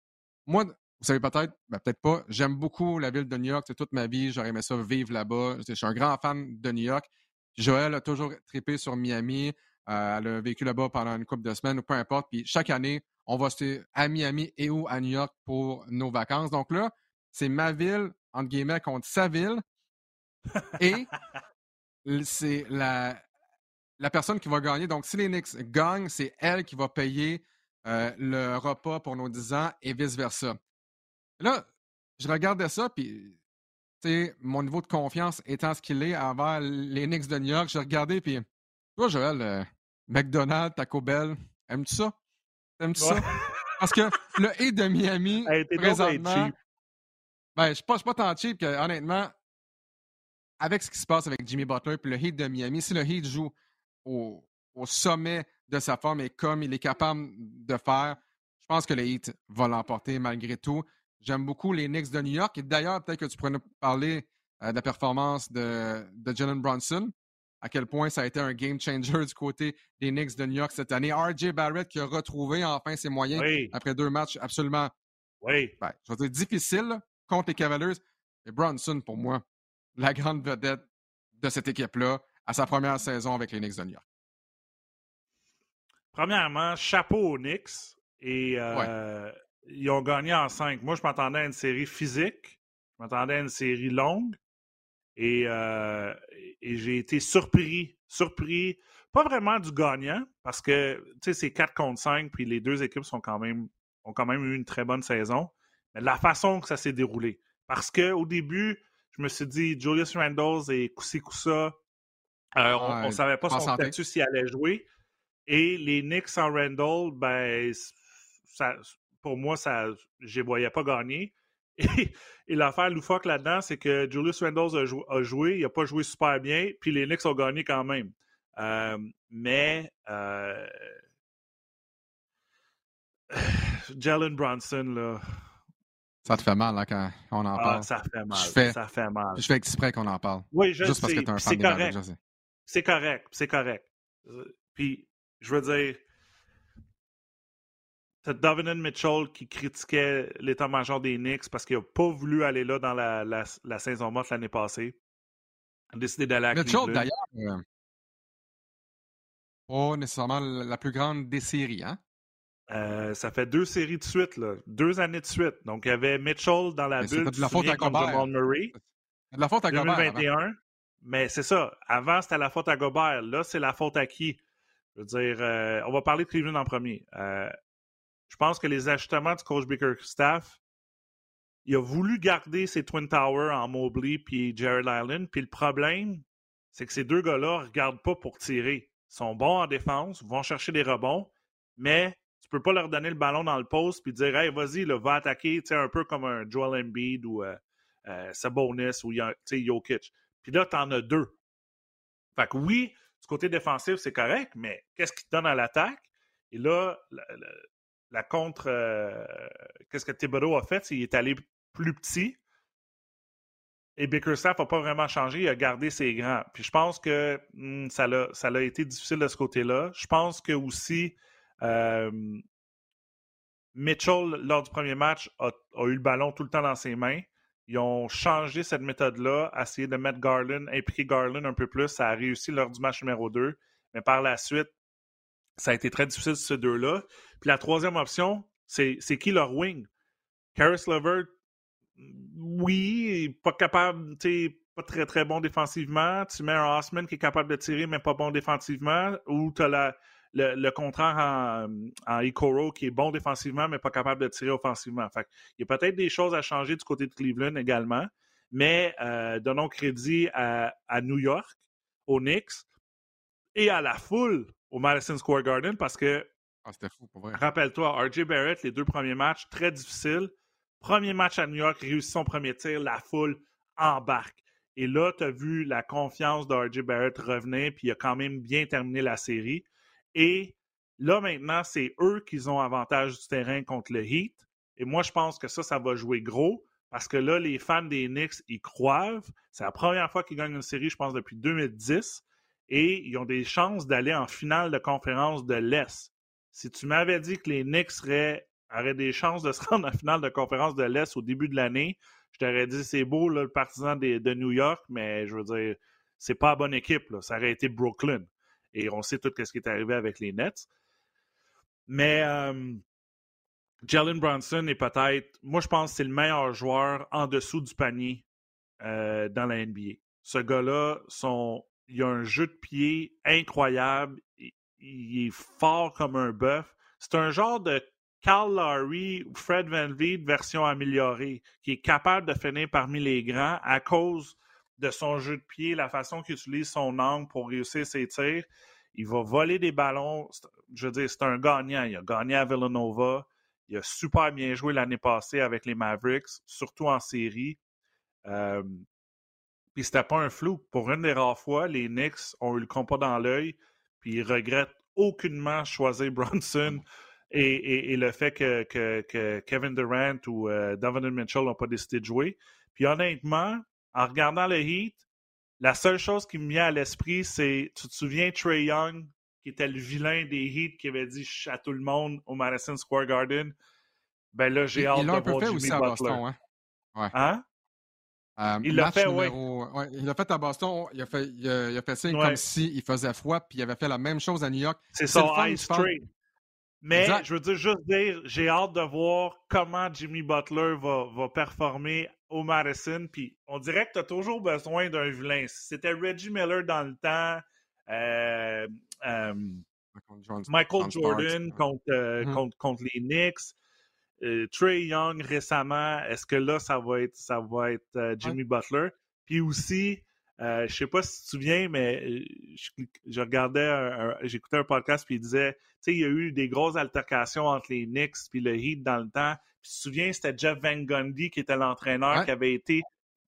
moi, vous savez peut-être, ben, peut-être pas, j'aime beaucoup la ville de New York. Toute ma vie, j'aurais aimé ça vivre là-bas. Je suis un grand fan de New York. Joël a toujours trippé sur Miami. elle a vécu là-bas pendant une couple de semaines ou peu importe. Puis chaque année, on va se à Miami et ou à New York pour nos vacances. Donc là, c'est ma ville, entre guillemets, contre sa ville. Et c'est la, la personne qui va gagner. Donc, si les Knicks gagnent, c'est elle qui va payer euh, le repas pour nos 10 ans et vice-versa. Là, je regardais ça, puis mon niveau de confiance étant ce qu'il est envers les Knicks de New York, j'ai regardé, puis toi, Joël, euh, McDonald's, Taco Bell, aimes-tu ça? Ça? Parce que le hit de Miami, présentement, ben, je suis pas, pas tant cheap que, honnêtement, avec ce qui se passe avec Jimmy Butler puis le hit de Miami, si le hit joue au, sommet de sa forme et comme il est capable de faire, je pense que le hit va l'emporter malgré tout. J'aime beaucoup les Knicks de New York. Et d'ailleurs, peut-être que tu pourrais nous parler euh, de la performance de, de Jalen Brunson à quel point ça a été un game changer du côté des Knicks de New York cette année. RJ Barrett qui a retrouvé enfin ses moyens après deux matchs absolument oui. Ben, je dire difficiles contre les Cavaliers. Et Bronson, pour moi, la grande vedette de cette équipe-là à sa première saison avec les Knicks de New York. Premièrement, chapeau aux Knicks. Et euh, ils ont gagné en cinq. Moi, je m'attendais à une série physique. Je m'attendais à une série longue. Et, euh, et j'ai été surpris. Surpris. Pas vraiment du gagnant, parce que c'est 4 contre 5, puis les deux équipes sont quand même, ont quand même eu une très bonne saison. Mais la façon que ça s'est déroulé. Parce qu'au début, je me suis dit, Julius Randles et Koussi Koussa, euh, on ne savait pas son statut s'il allait jouer. Et les Knicks sans Randall, ben, ça, pour moi, ça, je ne voyais pas gagner. Et, l'affaire loufoque là-dedans, c'est que Julius Randle a, joué, il n'a pas joué super bien, puis les Knicks ont gagné quand même. Euh, mais euh, Jalen Bronson, là. Ça te fait mal là, quand on en ah, parle. ça fait mal. Je fais, ça fait mal. Je fais exprès qu'on en parle. Oui, je Juste parce que tu un fan correct. C'est correct. C'est correct. Puis, je veux dire, c'est Donovan Mitchell qui critiquait l'état-major des Knicks parce qu'il n'a pas voulu aller là dans la, la, saison morte l'année passée. Il a décidé d'aller à Mitchell, d'ailleurs, euh, pas nécessairement la plus grande des séries, hein? Euh, ça fait deux séries de suite, là. deux années de suite. Donc, il y avait Mitchell dans la bulle. de la faute à Gobert. Murray. de la faute à Gobert. 2021. Mais c'est ça. Avant, c'était la faute à Gobert. Là, c'est la faute à qui? Je veux dire, euh, on va parler de Cleveland en premier. Je pense que les ajustements du coach Bickerstaff, il a voulu garder ses Twin Towers en Mobley puis Jared Allen. Puis le problème, c'est que ces deux gars-là ne regardent pas pour tirer. Ils sont bons en défense, vont chercher des rebonds, mais tu peux pas leur donner le ballon dans le poste puis dire Hey, vas-y, va attaquer, un peu comme un Joel Embiid ou euh, euh, Sabonis ou Jokic. Puis là, tu en as deux. Fait que oui, du côté défensif, c'est correct, mais qu'est-ce qui te donne à l'attaque? Et là, la contre. Euh, qu'est-ce que Thibodeau a fait? Qu'il est allé plus petit. Et Bickerstaff n'a pas vraiment changé, il a gardé ses grands. Puis je pense que hmm, ça, a, a été difficile de ce côté-là. Je pense que aussi euh, Mitchell, lors du premier match, a, eu le ballon tout le temps dans ses mains. Ils ont changé cette méthode-là, essayé de mettre Garland, impliquer Garland un peu plus. Ça a réussi lors du match numéro 2. Mais par la suite, ça a été très difficile, ces deux-là. Puis la troisième option, c'est qui leur wing? Caris Levert, oui, pas capable, pas très très bon défensivement. Tu mets un Osman qui est capable de tirer, mais pas bon défensivement. Ou tu as le, contraire en, en Ikoro qui est bon défensivement, mais pas capable de tirer offensivement. Il y a peut-être des choses à changer du côté de Cleveland également. Mais euh, donnons crédit à, à New York, aux Knicks et à la foule au Madison Square Garden parce que. Ah, c'était fou, pour vrai. Rappelle-toi, RJ Barrett, les deux premiers matchs, très difficiles. Premier match à New York, réussit son premier tir, la foule embarque. Et là, tu as vu la confiance de RJ Barrett revenir, puis il a quand même bien terminé la série. Et là, maintenant, c'est eux qui ont avantage du terrain contre le Heat. Et moi, je pense que ça, ça va jouer gros parce que là, les fans des Knicks, ils croivent. C'est la première fois qu'ils gagnent une série, je pense, depuis 2010 et ils ont des chances d'aller en finale de conférence de l'Est. Si tu m'avais dit que les Knicks auraient des chances de se rendre en finale de conférence de l'Est au début de l'année, je t'aurais dit c'est beau le partisan de, New York, mais je veux dire, c'est pas la bonne équipe. Ça aurait été Brooklyn. Et on sait tout ce qui est arrivé avec les Nets. Mais euh, Jalen Brunson est peut-être, moi je pense que c'est le meilleur joueur en dessous du panier euh, dans la NBA. Ce gars-là, son, il a un jeu de pied incroyable. Il, est fort comme un bœuf. C'est un genre de Carl Lowry ou Fred Van version améliorée, qui est capable de finir parmi les grands à cause de son jeu de pied, la façon qu'il utilise son angle pour réussir ses tirs. Il va voler des ballons. Je veux dire, c'est un gagnant. Il a gagné à Villanova. Il a super bien joué l'année passée avec les Mavericks, surtout en série. Euh, puis c'était pas un flou. Pour une des rares fois, les Knicks ont eu le compas dans l'œil, puis ils regrettent aucunement choisir Bronson et, le fait que, Kevin Durant ou euh, Donovan Mitchell n'ont pas décidé de jouer. Puis honnêtement, en regardant le Heat, la seule chose qui me vient à l'esprit, c'est, tu te souviens, Trey Young, qui était le vilain des Heat, qui avait dit à tout le monde au Madison Square Garden, ben là, j'ai hâte de voir Jimmy Butler. Boston, hein? Ouais. hein? Euh, il l'a fait, ouais. Il l'a fait à Boston. Il a fait, il a, fait ça comme s'il faisait froid, puis il avait fait la même chose à New York. C'est son Ice Train. Mais je veux dire, juste dire, j'ai hâte de voir comment Jimmy Butler va, va performer au Madison. Puis on dirait que tu as toujours besoin d'un vilain. C'était Reggie Miller dans le temps, euh, euh, Michael Jordan contre, mm-hmm. contre, contre, les Knicks. Trey Young récemment, est-ce que là, ça va être, ça va être Jimmy Butler? Puis aussi, euh, je sais pas si tu te souviens, mais euh, je, regardais, j'écoutais un podcast puis il disait, tu sais, il y a eu des grosses altercations entre les Knicks puis le Heat dans le temps. Puis tu te souviens, c'était Jeff Van Gundy qui était l'entraîneur qui avait été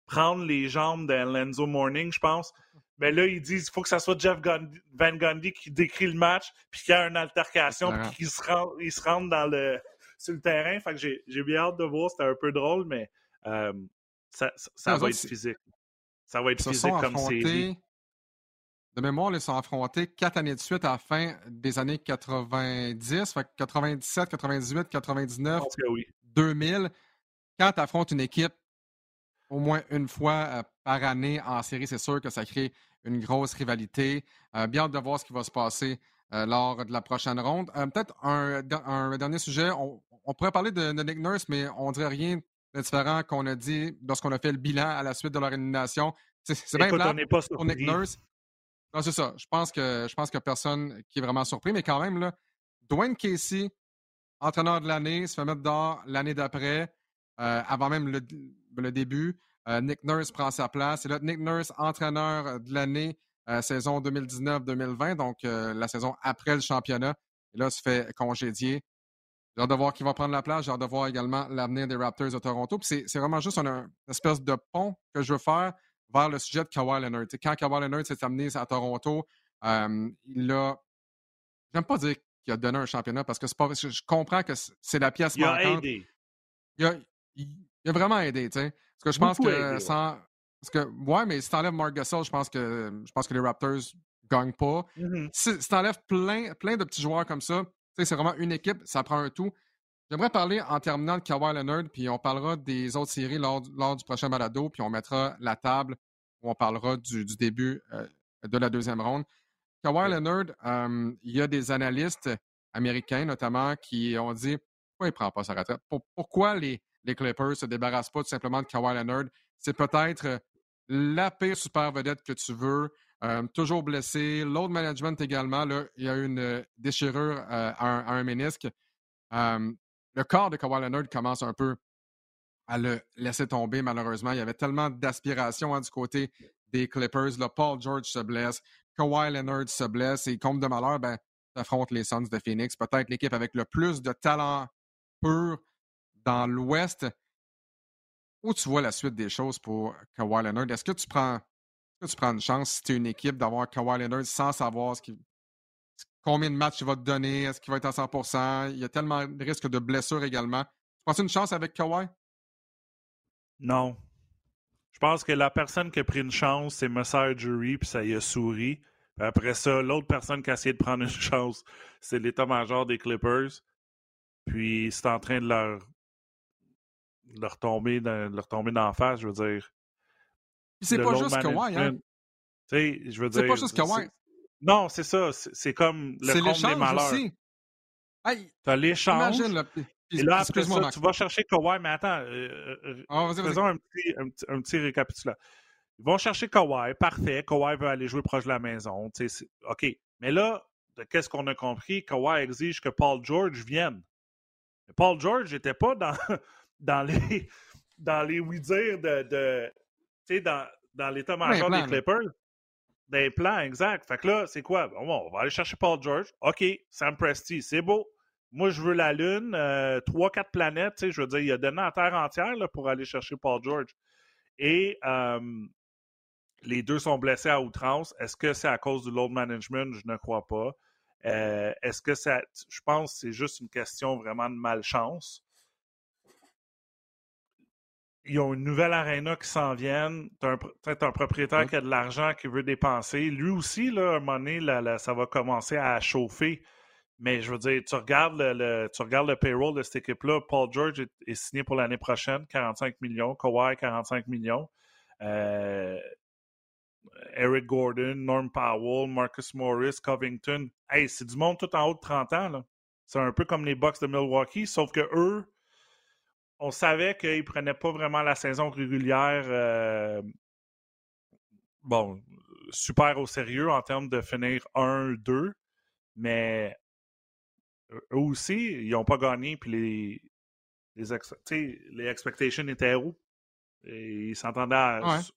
prendre les jambes de Lenzo Morning, je pense. Mais là, ils disent qu'il faut que ça soit Jeff Van Gundy qui décrit le match, puis qu'il y a une altercation, puis qu'il se, se rentre dans le, sur le terrain. Fait que j'ai bien hâte de voir. C'était un peu drôle, mais euh, ça, ça, va être physique. Ça va être physique comme série. De mémoire, ils sont affrontés quatre années de suite à la fin des années 90, fait 97, 98, 99, 2000. Quand tu affrontes une équipe au moins une fois euh, par année en série, c'est sûr que ça crée une grosse rivalité. Euh, bien hâte de voir ce qui va se passer euh, lors de la prochaine ronde. Peut-être un, dernier sujet. On, pourrait parler de, de, Nick Nurse, mais on dirait rien différent qu'on a dit lorsqu'on a fait le bilan à la suite de leur élimination. C'est bien plat pour Nick Nurse. Non, c'est ça. Je pense que je pense que personne qui est vraiment surpris, mais quand même, là, Dwayne Casey, entraîneur de l'année, se fait mettre dehors l'année d'après, euh, avant même le, début. Euh, Nick Nurse prend sa place. Et là, Nick Nurse, entraîneur de l'année, euh, saison 2019-2020, donc la saison après le championnat. Et là, se fait congédier. J'ai hâte de voir qui va prendre la place. J'ai hâte de voir également l'avenir des Raptors de Toronto. c'est vraiment juste une, espèce de pont que je veux faire vers le sujet de Kawhi Leonard. quand Kawhi Leonard s'est amené à Toronto, euh, il a. J'aime pas dire qu'il a donné un championnat parce que c'est pas. Je comprends que c'est la pièce il A aidé. Il a Il, a, vraiment aidé, tu sais. Parce que je pense que sans. Parce que, ouais, mais si t'enlèves Mark Gasol, je pense que je pense que les Raptors gagnent pas. Mm-hmm. Si, si t'enlèves plein, plein de petits joueurs comme ça, c'est vraiment une équipe, ça prend un tout. J'aimerais parler en terminant de Kawhi Leonard, puis on parlera des autres séries lors, du prochain balado, puis on mettra la table où on parlera du, début euh, de la deuxième ronde. Kawhi Leonard, euh, il y a des analystes américains notamment qui ont dit pourquoi il ne prend pas sa retraite? pourquoi les, les Clippers ne se débarrassent pas tout simplement de Kawhi Leonard? C'est peut-être la pire super vedette que tu veux. Euh, toujours blessé. Load management également. Là, il y a eu une euh, déchirure euh, à, un, ménisque. le corps de Kawhi Leonard commence un peu à le laisser tomber, malheureusement. Il y avait tellement d'aspiration hein, du côté des Clippers. Paul George se blesse. Kawhi Leonard se blesse. Et comme de malheur, ben, affronte les Suns de Phoenix. Peut-être l'équipe avec le plus de talent pur dans l'Ouest. Où tu vois la suite des choses pour Kawhi Leonard? Est-ce que tu prends tu prends une chance si tu es une équipe d'avoir Kawhi Leonard sans savoir combien de matchs il va te donner, est-ce qu'il va être à 100% Il y a tellement de risques de blessures également. Tu penses une chance avec Kawhi? Non. Je pense que la personne qui a pris une chance, c'est Messiah Jury, puis ça y a souri. après ça, l'autre personne qui a essayé de prendre une chance, c'est l'état-major des Clippers. Puis c'est en train de leur, leur tomber de leur tomber d'en face, je veux dire c'est pas juste Kawhi, hein? Tu sais, je veux dire. C'est pas juste Kawhi. Non, c'est ça. C'est comme le compte des malheurs. Aussi. Hey, T'as l'échange. Et là, après ça, tu vas chercher Kawhi, mais attends, euh, euh, oh, faisons un petit, un, petit, un petit récapitulatif. Ils vont chercher Kawhi, parfait. Kawhi veut aller jouer proche de la maison. OK. Mais là, qu'est-ce qu'on a compris? Kawhi exige que Paul George vienne. Mais Paul George n'était pas dans, dans les dans les oui-dire de, de, tu sais, dans, dans l'état-major des Clippers, des plans, exact. Fait que là, c'est quoi? Bon, on va aller chercher Paul George. OK, Sam Presti, c'est beau. Moi, je veux la Lune, euh, trois, quatre planètes, tu sais, je veux dire, il a donné la Terre entière là, pour aller chercher Paul George. Et les deux sont blessés à outrance. Est-ce que c'est à cause du load management? Je ne crois pas. Euh, est-ce que ça. Je pense que c'est juste une question vraiment de malchance ils ont une nouvelle arena qui s'en vient. Tu as peut-être un propriétaire qui a de l'argent qui veut dépenser. Lui aussi, là, à un moment donné, ça va commencer à chauffer. Mais je veux dire, tu regardes le, tu regardes le payroll de cette équipe-là. Paul George est, signé pour l'année prochaine, 45 millions. Kawhi, 45 millions. Euh, Eric Gordon, Norm Powell, Marcus Morris, Covington. Hey, c'est du monde tout en haut de 30 ans. Là. C'est un peu comme les Bucks de Milwaukee, sauf que eux, on savait qu'ils ne prenaient pas vraiment la saison régulière euh, bon, super au sérieux en termes de finir 1-2, mais eux aussi, ils n'ont pas gagné, puis les, les, les expectations étaient où? Et ils s'entendaient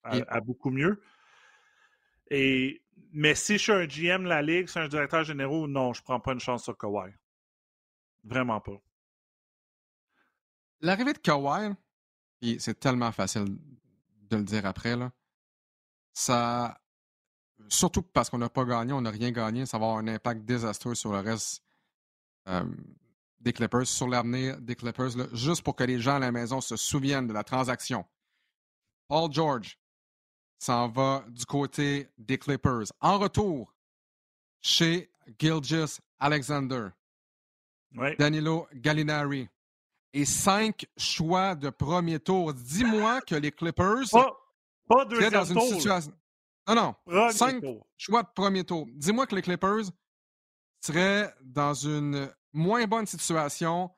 à, beaucoup mieux. Et, mais si je suis un GM de la Ligue, si un directeur général, non, je ne prends pas une chance sur Kawhi. Vraiment pas. L'arrivée de Kawhi, c'est tellement facile de le dire après, là, ça. Surtout parce qu'on n'a pas gagné, on n'a rien gagné, ça va avoir un impact désastreux sur le reste euh, des Clippers, sur l'avenir des Clippers, juste pour que les gens à la maison se souviennent de la transaction. Paul George s'en va du côté des Clippers. En retour, chez Gilgis Alexander, Danilo Gallinari et cinq choix de premier tour. Dis-moi que les Clippers pas, dans une situation. Non, non. cinq choix de premier tour. Dis-moi que les Clippers seraient dans une moins bonne situation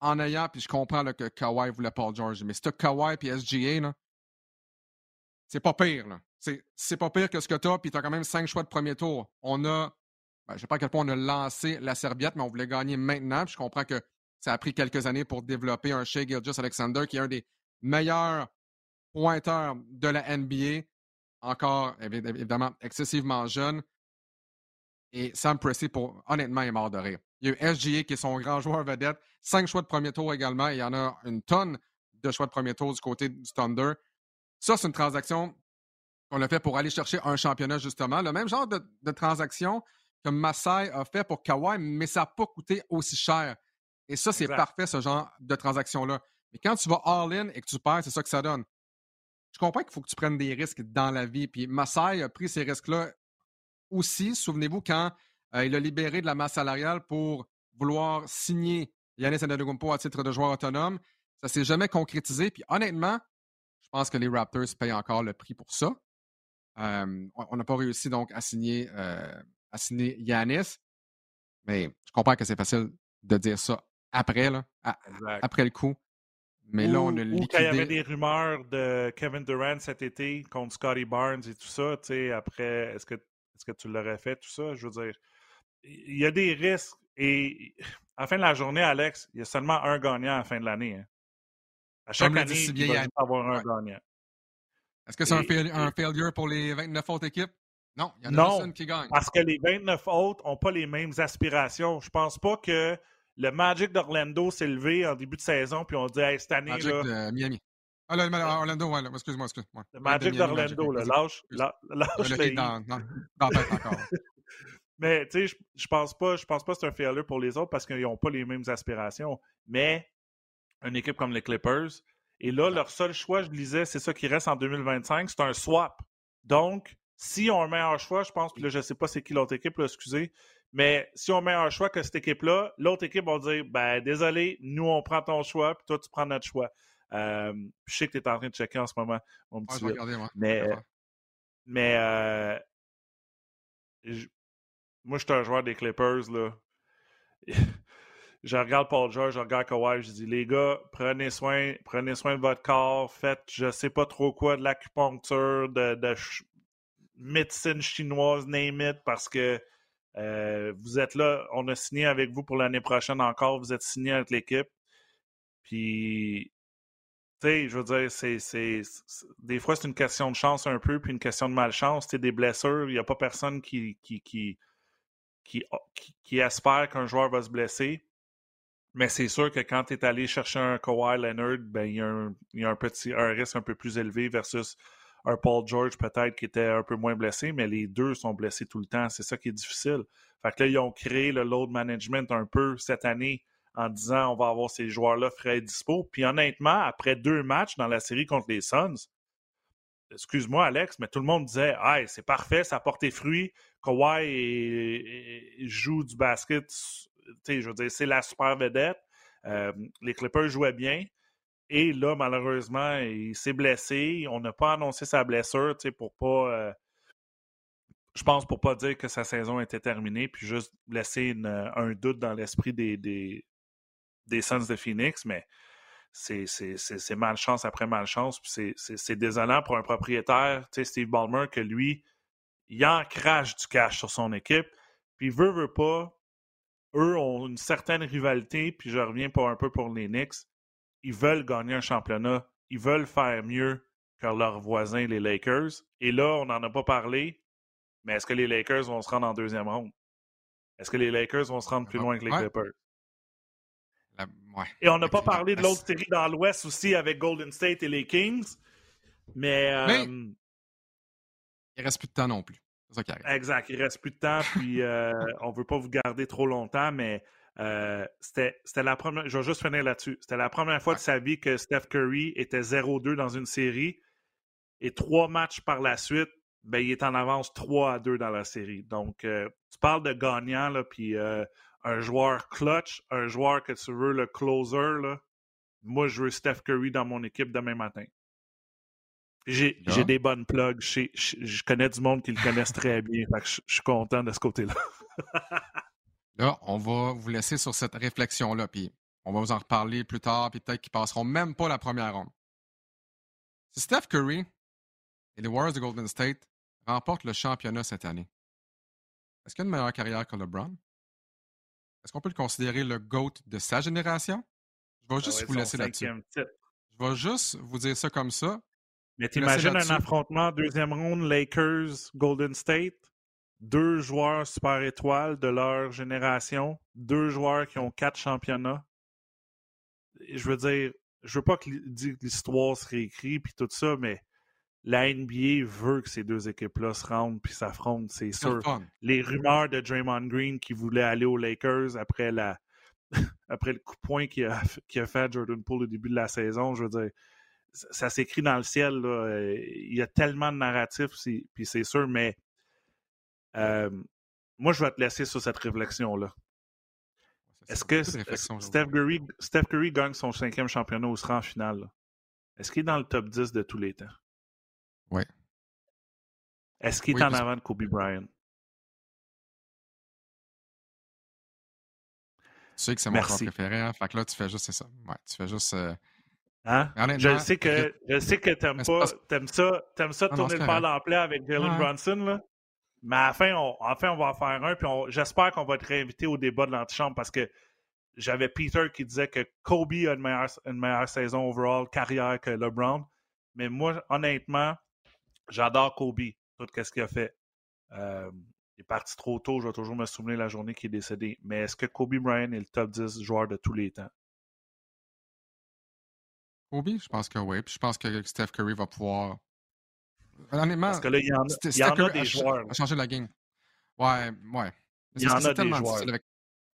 en ayant, puis je comprends que Kawhi voulait Paul George, mais c'est Kawhi et SGA, c'est pas pire. C'est pas pire que ce que tu as, puis tu as quand même cinq choix de premier tour. On a, ben, je sais pas à quel point on a lancé la serviette, mais on voulait gagner maintenant. je comprends que ça a pris quelques années pour développer un Shea Gilgis Alexander, qui est un des meilleurs pointeurs de la NBA, encore évidemment excessivement jeune. Et Sam Pressey, pour, honnêtement, est mort de rire. Il y a eu SGA qui est son grand joueur vedette. Cinq choix de premier tour également. il y en a une tonne de choix de premier tour du côté du Thunder. Ça, c'est une transaction qu'on a fait pour aller chercher un championnat, justement. Le même genre de, transaction que Massai a fait pour Kawhi, mais ça n'a pas coûté aussi cher. Et ça, c'est parfait, ce genre de transaction-là. Mais quand tu vas all-in et que tu perds, c'est ça que ça donne. Je comprends qu'il faut que tu prennes des risques dans la vie. Puis Massai a pris ces risques-là aussi, souvenez-vous, quand euh, il a libéré de la masse salariale pour vouloir signer Yannis Antetokounmpo à titre de joueur autonome, ça s'est jamais concrétisé. Puis honnêtement, je pense que les Raptors payent encore le prix pour ça. Euh, on n'a pas réussi donc à signer, euh, à signer Yanis, mais je comprends que c'est facile de dire ça après, là, après le coup. Mais là, on a liquidé... Ou quand il y avait des rumeurs de Kevin Durant cet été contre Scotty Barnes et tout ça, tu sais, après, est-ce que est-ce que tu l'aurais fait, tout ça? Je veux dire, il y a des risques. Et à la fin de la journée, Alex, il y a seulement un gagnant à la fin de l'année. Hein. À chaque année, il va avoir un gagnant. Est-ce que c'est un, failure pour les 29 autres équipes? Non, il y en a personne qui gagne. Parce que les 29 autres n'ont pas les mêmes aspirations. Je pense pas que le Magic d'Orlando s'est levé en début de saison puis on dit hey, cette année. Magic là, de Miami. Ah, là, Orlando, ouais, excuse-moi, excuse-moi. Le Magic d'Orlando, lâche, lâche, lâche le dans, dans, dans la tête encore. Mais tu sais, je pense pas, je pense pas que c'est un failure pour les autres parce qu'ils n'ont pas les mêmes aspirations. Mais une équipe comme les Clippers, et là, leur seul choix, je disais, c'est ça qui reste en 2025, c'est un swap. Donc, si on met un choix, je pense, puis là, je sais pas c'est qui l'autre équipe, là, excusez, mais si on met un choix que cette équipe-là, l'autre équipe va dire ben désolé, nous on prend ton choix, puis toi tu prends notre choix. Euh, je sais que tu es en train de checker en ce moment, mon petit. moi. Mais, mais euh, moi, je suis un joueur des Clippers. Là. je regarde Paul George, je regarde Kawhi, je dis les gars, prenez soin, prenez soin de votre corps, faites je sais pas trop quoi, de l'acupuncture, de, de médecine chinoise, name it, parce que euh, vous êtes là, on a signé avec vous pour l'année prochaine encore, vous êtes signé avec l'équipe. Puis sais, je veux dire, c'est, des fois, c'est une question de chance un peu, puis une question de malchance. Tu des blessures, il n'y a pas personne qui, qui, qui, qui, qui, espère qu'un joueur va se blesser. Mais c'est sûr que quand tu es allé chercher un Kawhi Leonard, ben, il y y a un, petit, un risque un peu plus élevé versus un Paul George peut-être qui était un peu moins blessé, mais les deux sont blessés tout le temps. C'est ça qui est difficile. Fait que là, ils ont créé le load management un peu cette année en disant on va avoir ces joueurs-là frais et dispo. Puis honnêtement, après deux matchs dans la série contre les Suns, excuse-moi Alex, mais tout le monde disait hey, c'est parfait, ça porte fruits. Kawhi joue du basket, je veux dire, c'est la super vedette. Euh, les Clippers jouaient bien. Et là, malheureusement, il s'est blessé. On n'a pas annoncé sa blessure pour pas, euh, je pense pour pas dire que sa saison était terminée, puis juste laisser un doute dans l'esprit des, des, des Suns de Phoenix, mais c'est malchance après malchance. C'est désolant pour un propriétaire, Steve Ballmer, que lui, il en crache du cash sur son équipe. Puis veut, veut pas, eux ont une certaine rivalité, puis je reviens pour un peu pour les Knicks. Ils veulent gagner un championnat. Ils veulent faire mieux que leurs voisins, les Lakers. Et là, on n'en a pas parlé, mais est-ce que les Lakers vont se rendre en deuxième ronde? Est-ce que les Lakers vont se rendre plus loin que les Clippers? Et on n'a pas parlé de l'autre série dans l'Ouest aussi avec Golden State et les Kings. Mais. mais euh, il reste plus de temps non plus. Ça qui arrive. Exact. Il reste plus de temps. Puis euh, on ne veut pas vous garder trop longtemps, mais euh, c'était la première. Je vais juste finir là-dessus. C'était la première fois de sa vie que Steph Curry était 0-2 dans une série. Et trois matchs par la suite, ben, il est en avance 3 à 2 dans la série. Donc, tu parles de gagnant, là, puis un joueur clutch, un joueur que tu veux le closer, là, moi, je veux Steph Curry dans mon équipe demain matin. J'ai ah. des bonnes plugs. Je, connais du monde qui le connaissent très bien. je, suis content de ce côté-là. là, on va vous laisser sur cette réflexion-là. Puis on va vous en reparler plus tard. Puis peut-être qu'ils passeront même pas la première ronde. Si Steph Curry et les Warriors de Golden State remportent le championnat cette année, est-ce qu'il a une meilleure carrière que LeBron? Est-ce qu'on peut le considérer le GOAT de sa génération? Je vais juste vous laisser là-dessus. Je vais juste vous dire ça comme ça. Mais t'imagines un affrontement deuxième ronde Lakers Golden State, deux joueurs super étoiles de leur génération, deux joueurs qui ont quatre championnats. Je veux dire, je veux pas que l'histoire se réécrit puis tout ça, mais la NBA veut que ces deux équipes-là se rendent puis s'affrontent, c'est sûr. Les rumeurs de Draymond Green qui voulait aller aux Lakers après la après le coup de poing qu'il a, a, fait à Jordan Poole au début de la saison, je veux dire, ça, s'écrit dans le ciel. Il y a tellement de narratifs, puis c'est sûr, mais euh, moi, je vais te laisser sur cette réflexion-là. Est-ce que Steph Curry, Steph Curry, gagne son cinquième championnat au sera en finale? Est-ce qu'il est dans le top 10 de tous les temps? Oui. Est-ce qu'il est en avant de Kobe Bryant? Tu sais que c'est mon joueur préféré, hein? Fait que là, tu fais juste ça. Ouais, tu fais juste. Euh, hein? Je sais que je sais que t'aimes pas. T'aimes ça, aimes ça tourner le bal en plein avec Jalen Brunson, là. Mais à la fin, on, on va en faire un, puis j'espère qu'on va être réinvité au débat de l'antichambre parce que j'avais Peter qui disait que Kobe a une meilleure, une meilleure saison overall carrière que LeBron. Mais moi, honnêtement, J'adore Kobe, tout ce qu'il a fait. Euh, il est parti trop tôt, je vais toujours me souvenir la journée qu'il est décédé. Mais est-ce que Kobe Bryant est le top 10 joueur de tous les temps? Kobe, je pense que oui. Puis je pense que Steph Curry va pouvoir. Honnêtement, Parce que là, il y en a, y en a des joueurs. A changer la game. Ouais, ouais. Il y en a tellement des difficile avec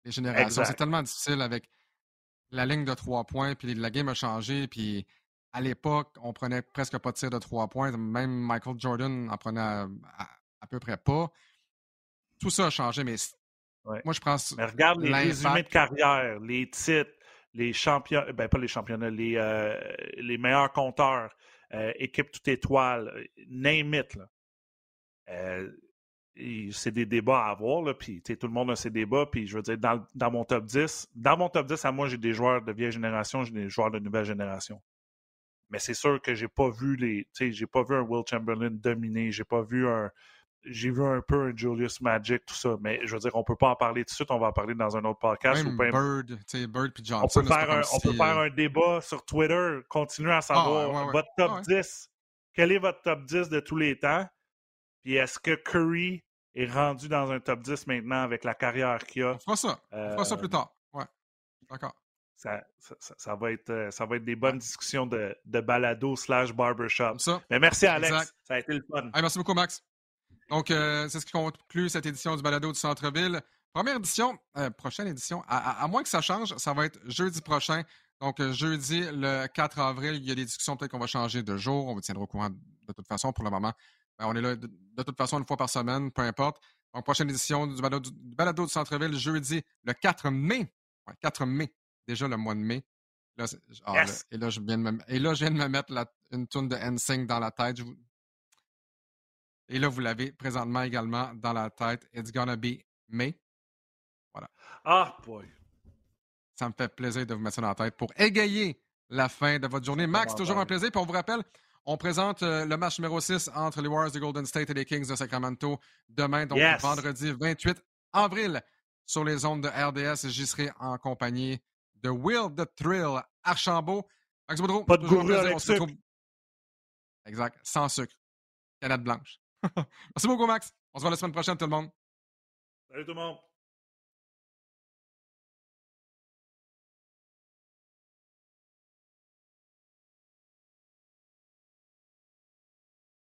les générations. C'est tellement difficile avec la ligne de trois points, puis la game a changé, puis à l'époque, on prenait presque pas de tir de trois points. Même Michael Jordan en prenait à, peu près pas. Tout ça a changé, mais moi, je pense. Mais regarde les résumés de carrière, les titres, les champions, ben pas les championnats, les, euh, les meilleurs compteurs, euh, équipe toute étoile, name it. Euh, c'est des débats à avoir, là, puis tout le monde a ses débats, puis je veux dire, dans, dans, mon top 10, dans mon top 10, à moi, j'ai des joueurs de vieille génération, j'ai des joueurs de nouvelle génération. Mais c'est sûr que j'ai pas vu les. j'ai pas vu un Will Chamberlain dominer. J'ai pas vu un. J'ai vu un peu un Julius Magic, tout ça. Mais je veux dire, on peut pas en parler tout de suite, on va en parler dans un autre podcast. Même Bird, Bird puis Johnson. On peut faire, un, on peut faire euh, un débat sur Twitter, continuer à ah, savoir votre top 10. Quel est votre top 10 de tous les temps? Puis est-ce que Curry est rendu dans un top 10 maintenant avec la carrière qu'il a? On fera ça. On fera ça plus euh, tard. Ouais. D'accord ça, va être, euh, ça va être des bonnes discussions de, de balado slash barbershop. Mais merci Alex, ça a été le fun. merci beaucoup Max. Donc, euh, c'est ce qui conclut cette édition du balado du Centre-Ville. Première édition, euh, prochaine édition, à, moins que ça change, ça va être jeudi prochain. Donc, jeudi, le 4 avril, il y a des discussions, peut-être qu'on va changer de jour. On vous tiendra au courant de toute façon pour le moment. Ben, on est là de, toute façon une fois par semaine, peu importe. Donc, prochaine édition du balado du, balado du Centre-Ville, jeudi, le 4 mai. 4 mai déjà le mois de mai. Et, là, je viens de me, et là, je viens de me mettre une tourne de NSYNC dans la tête. Et là, vous l'avez présentement également dans la tête. It's gonna be May. Voilà. Ah, boy. Ça me fait plaisir de vous mettre ça dans la tête pour égayer la fin de votre journée. Max, toujours un plaisir. Puis on vous rappelle, on présente euh, le match numéro 6 entre les Warriors de Golden State et les Kings de Sacramento demain, donc vendredi 28 avril, sur les ondes de RDS. J'y serai en compagnie de Will the Thrill Archambault. Max Boudreau, pas de gourou avec sucre. Exact, sans sucre. Canette blanche. Merci beaucoup, Max. On se voit la semaine prochaine, tout le monde. Salut tout le monde.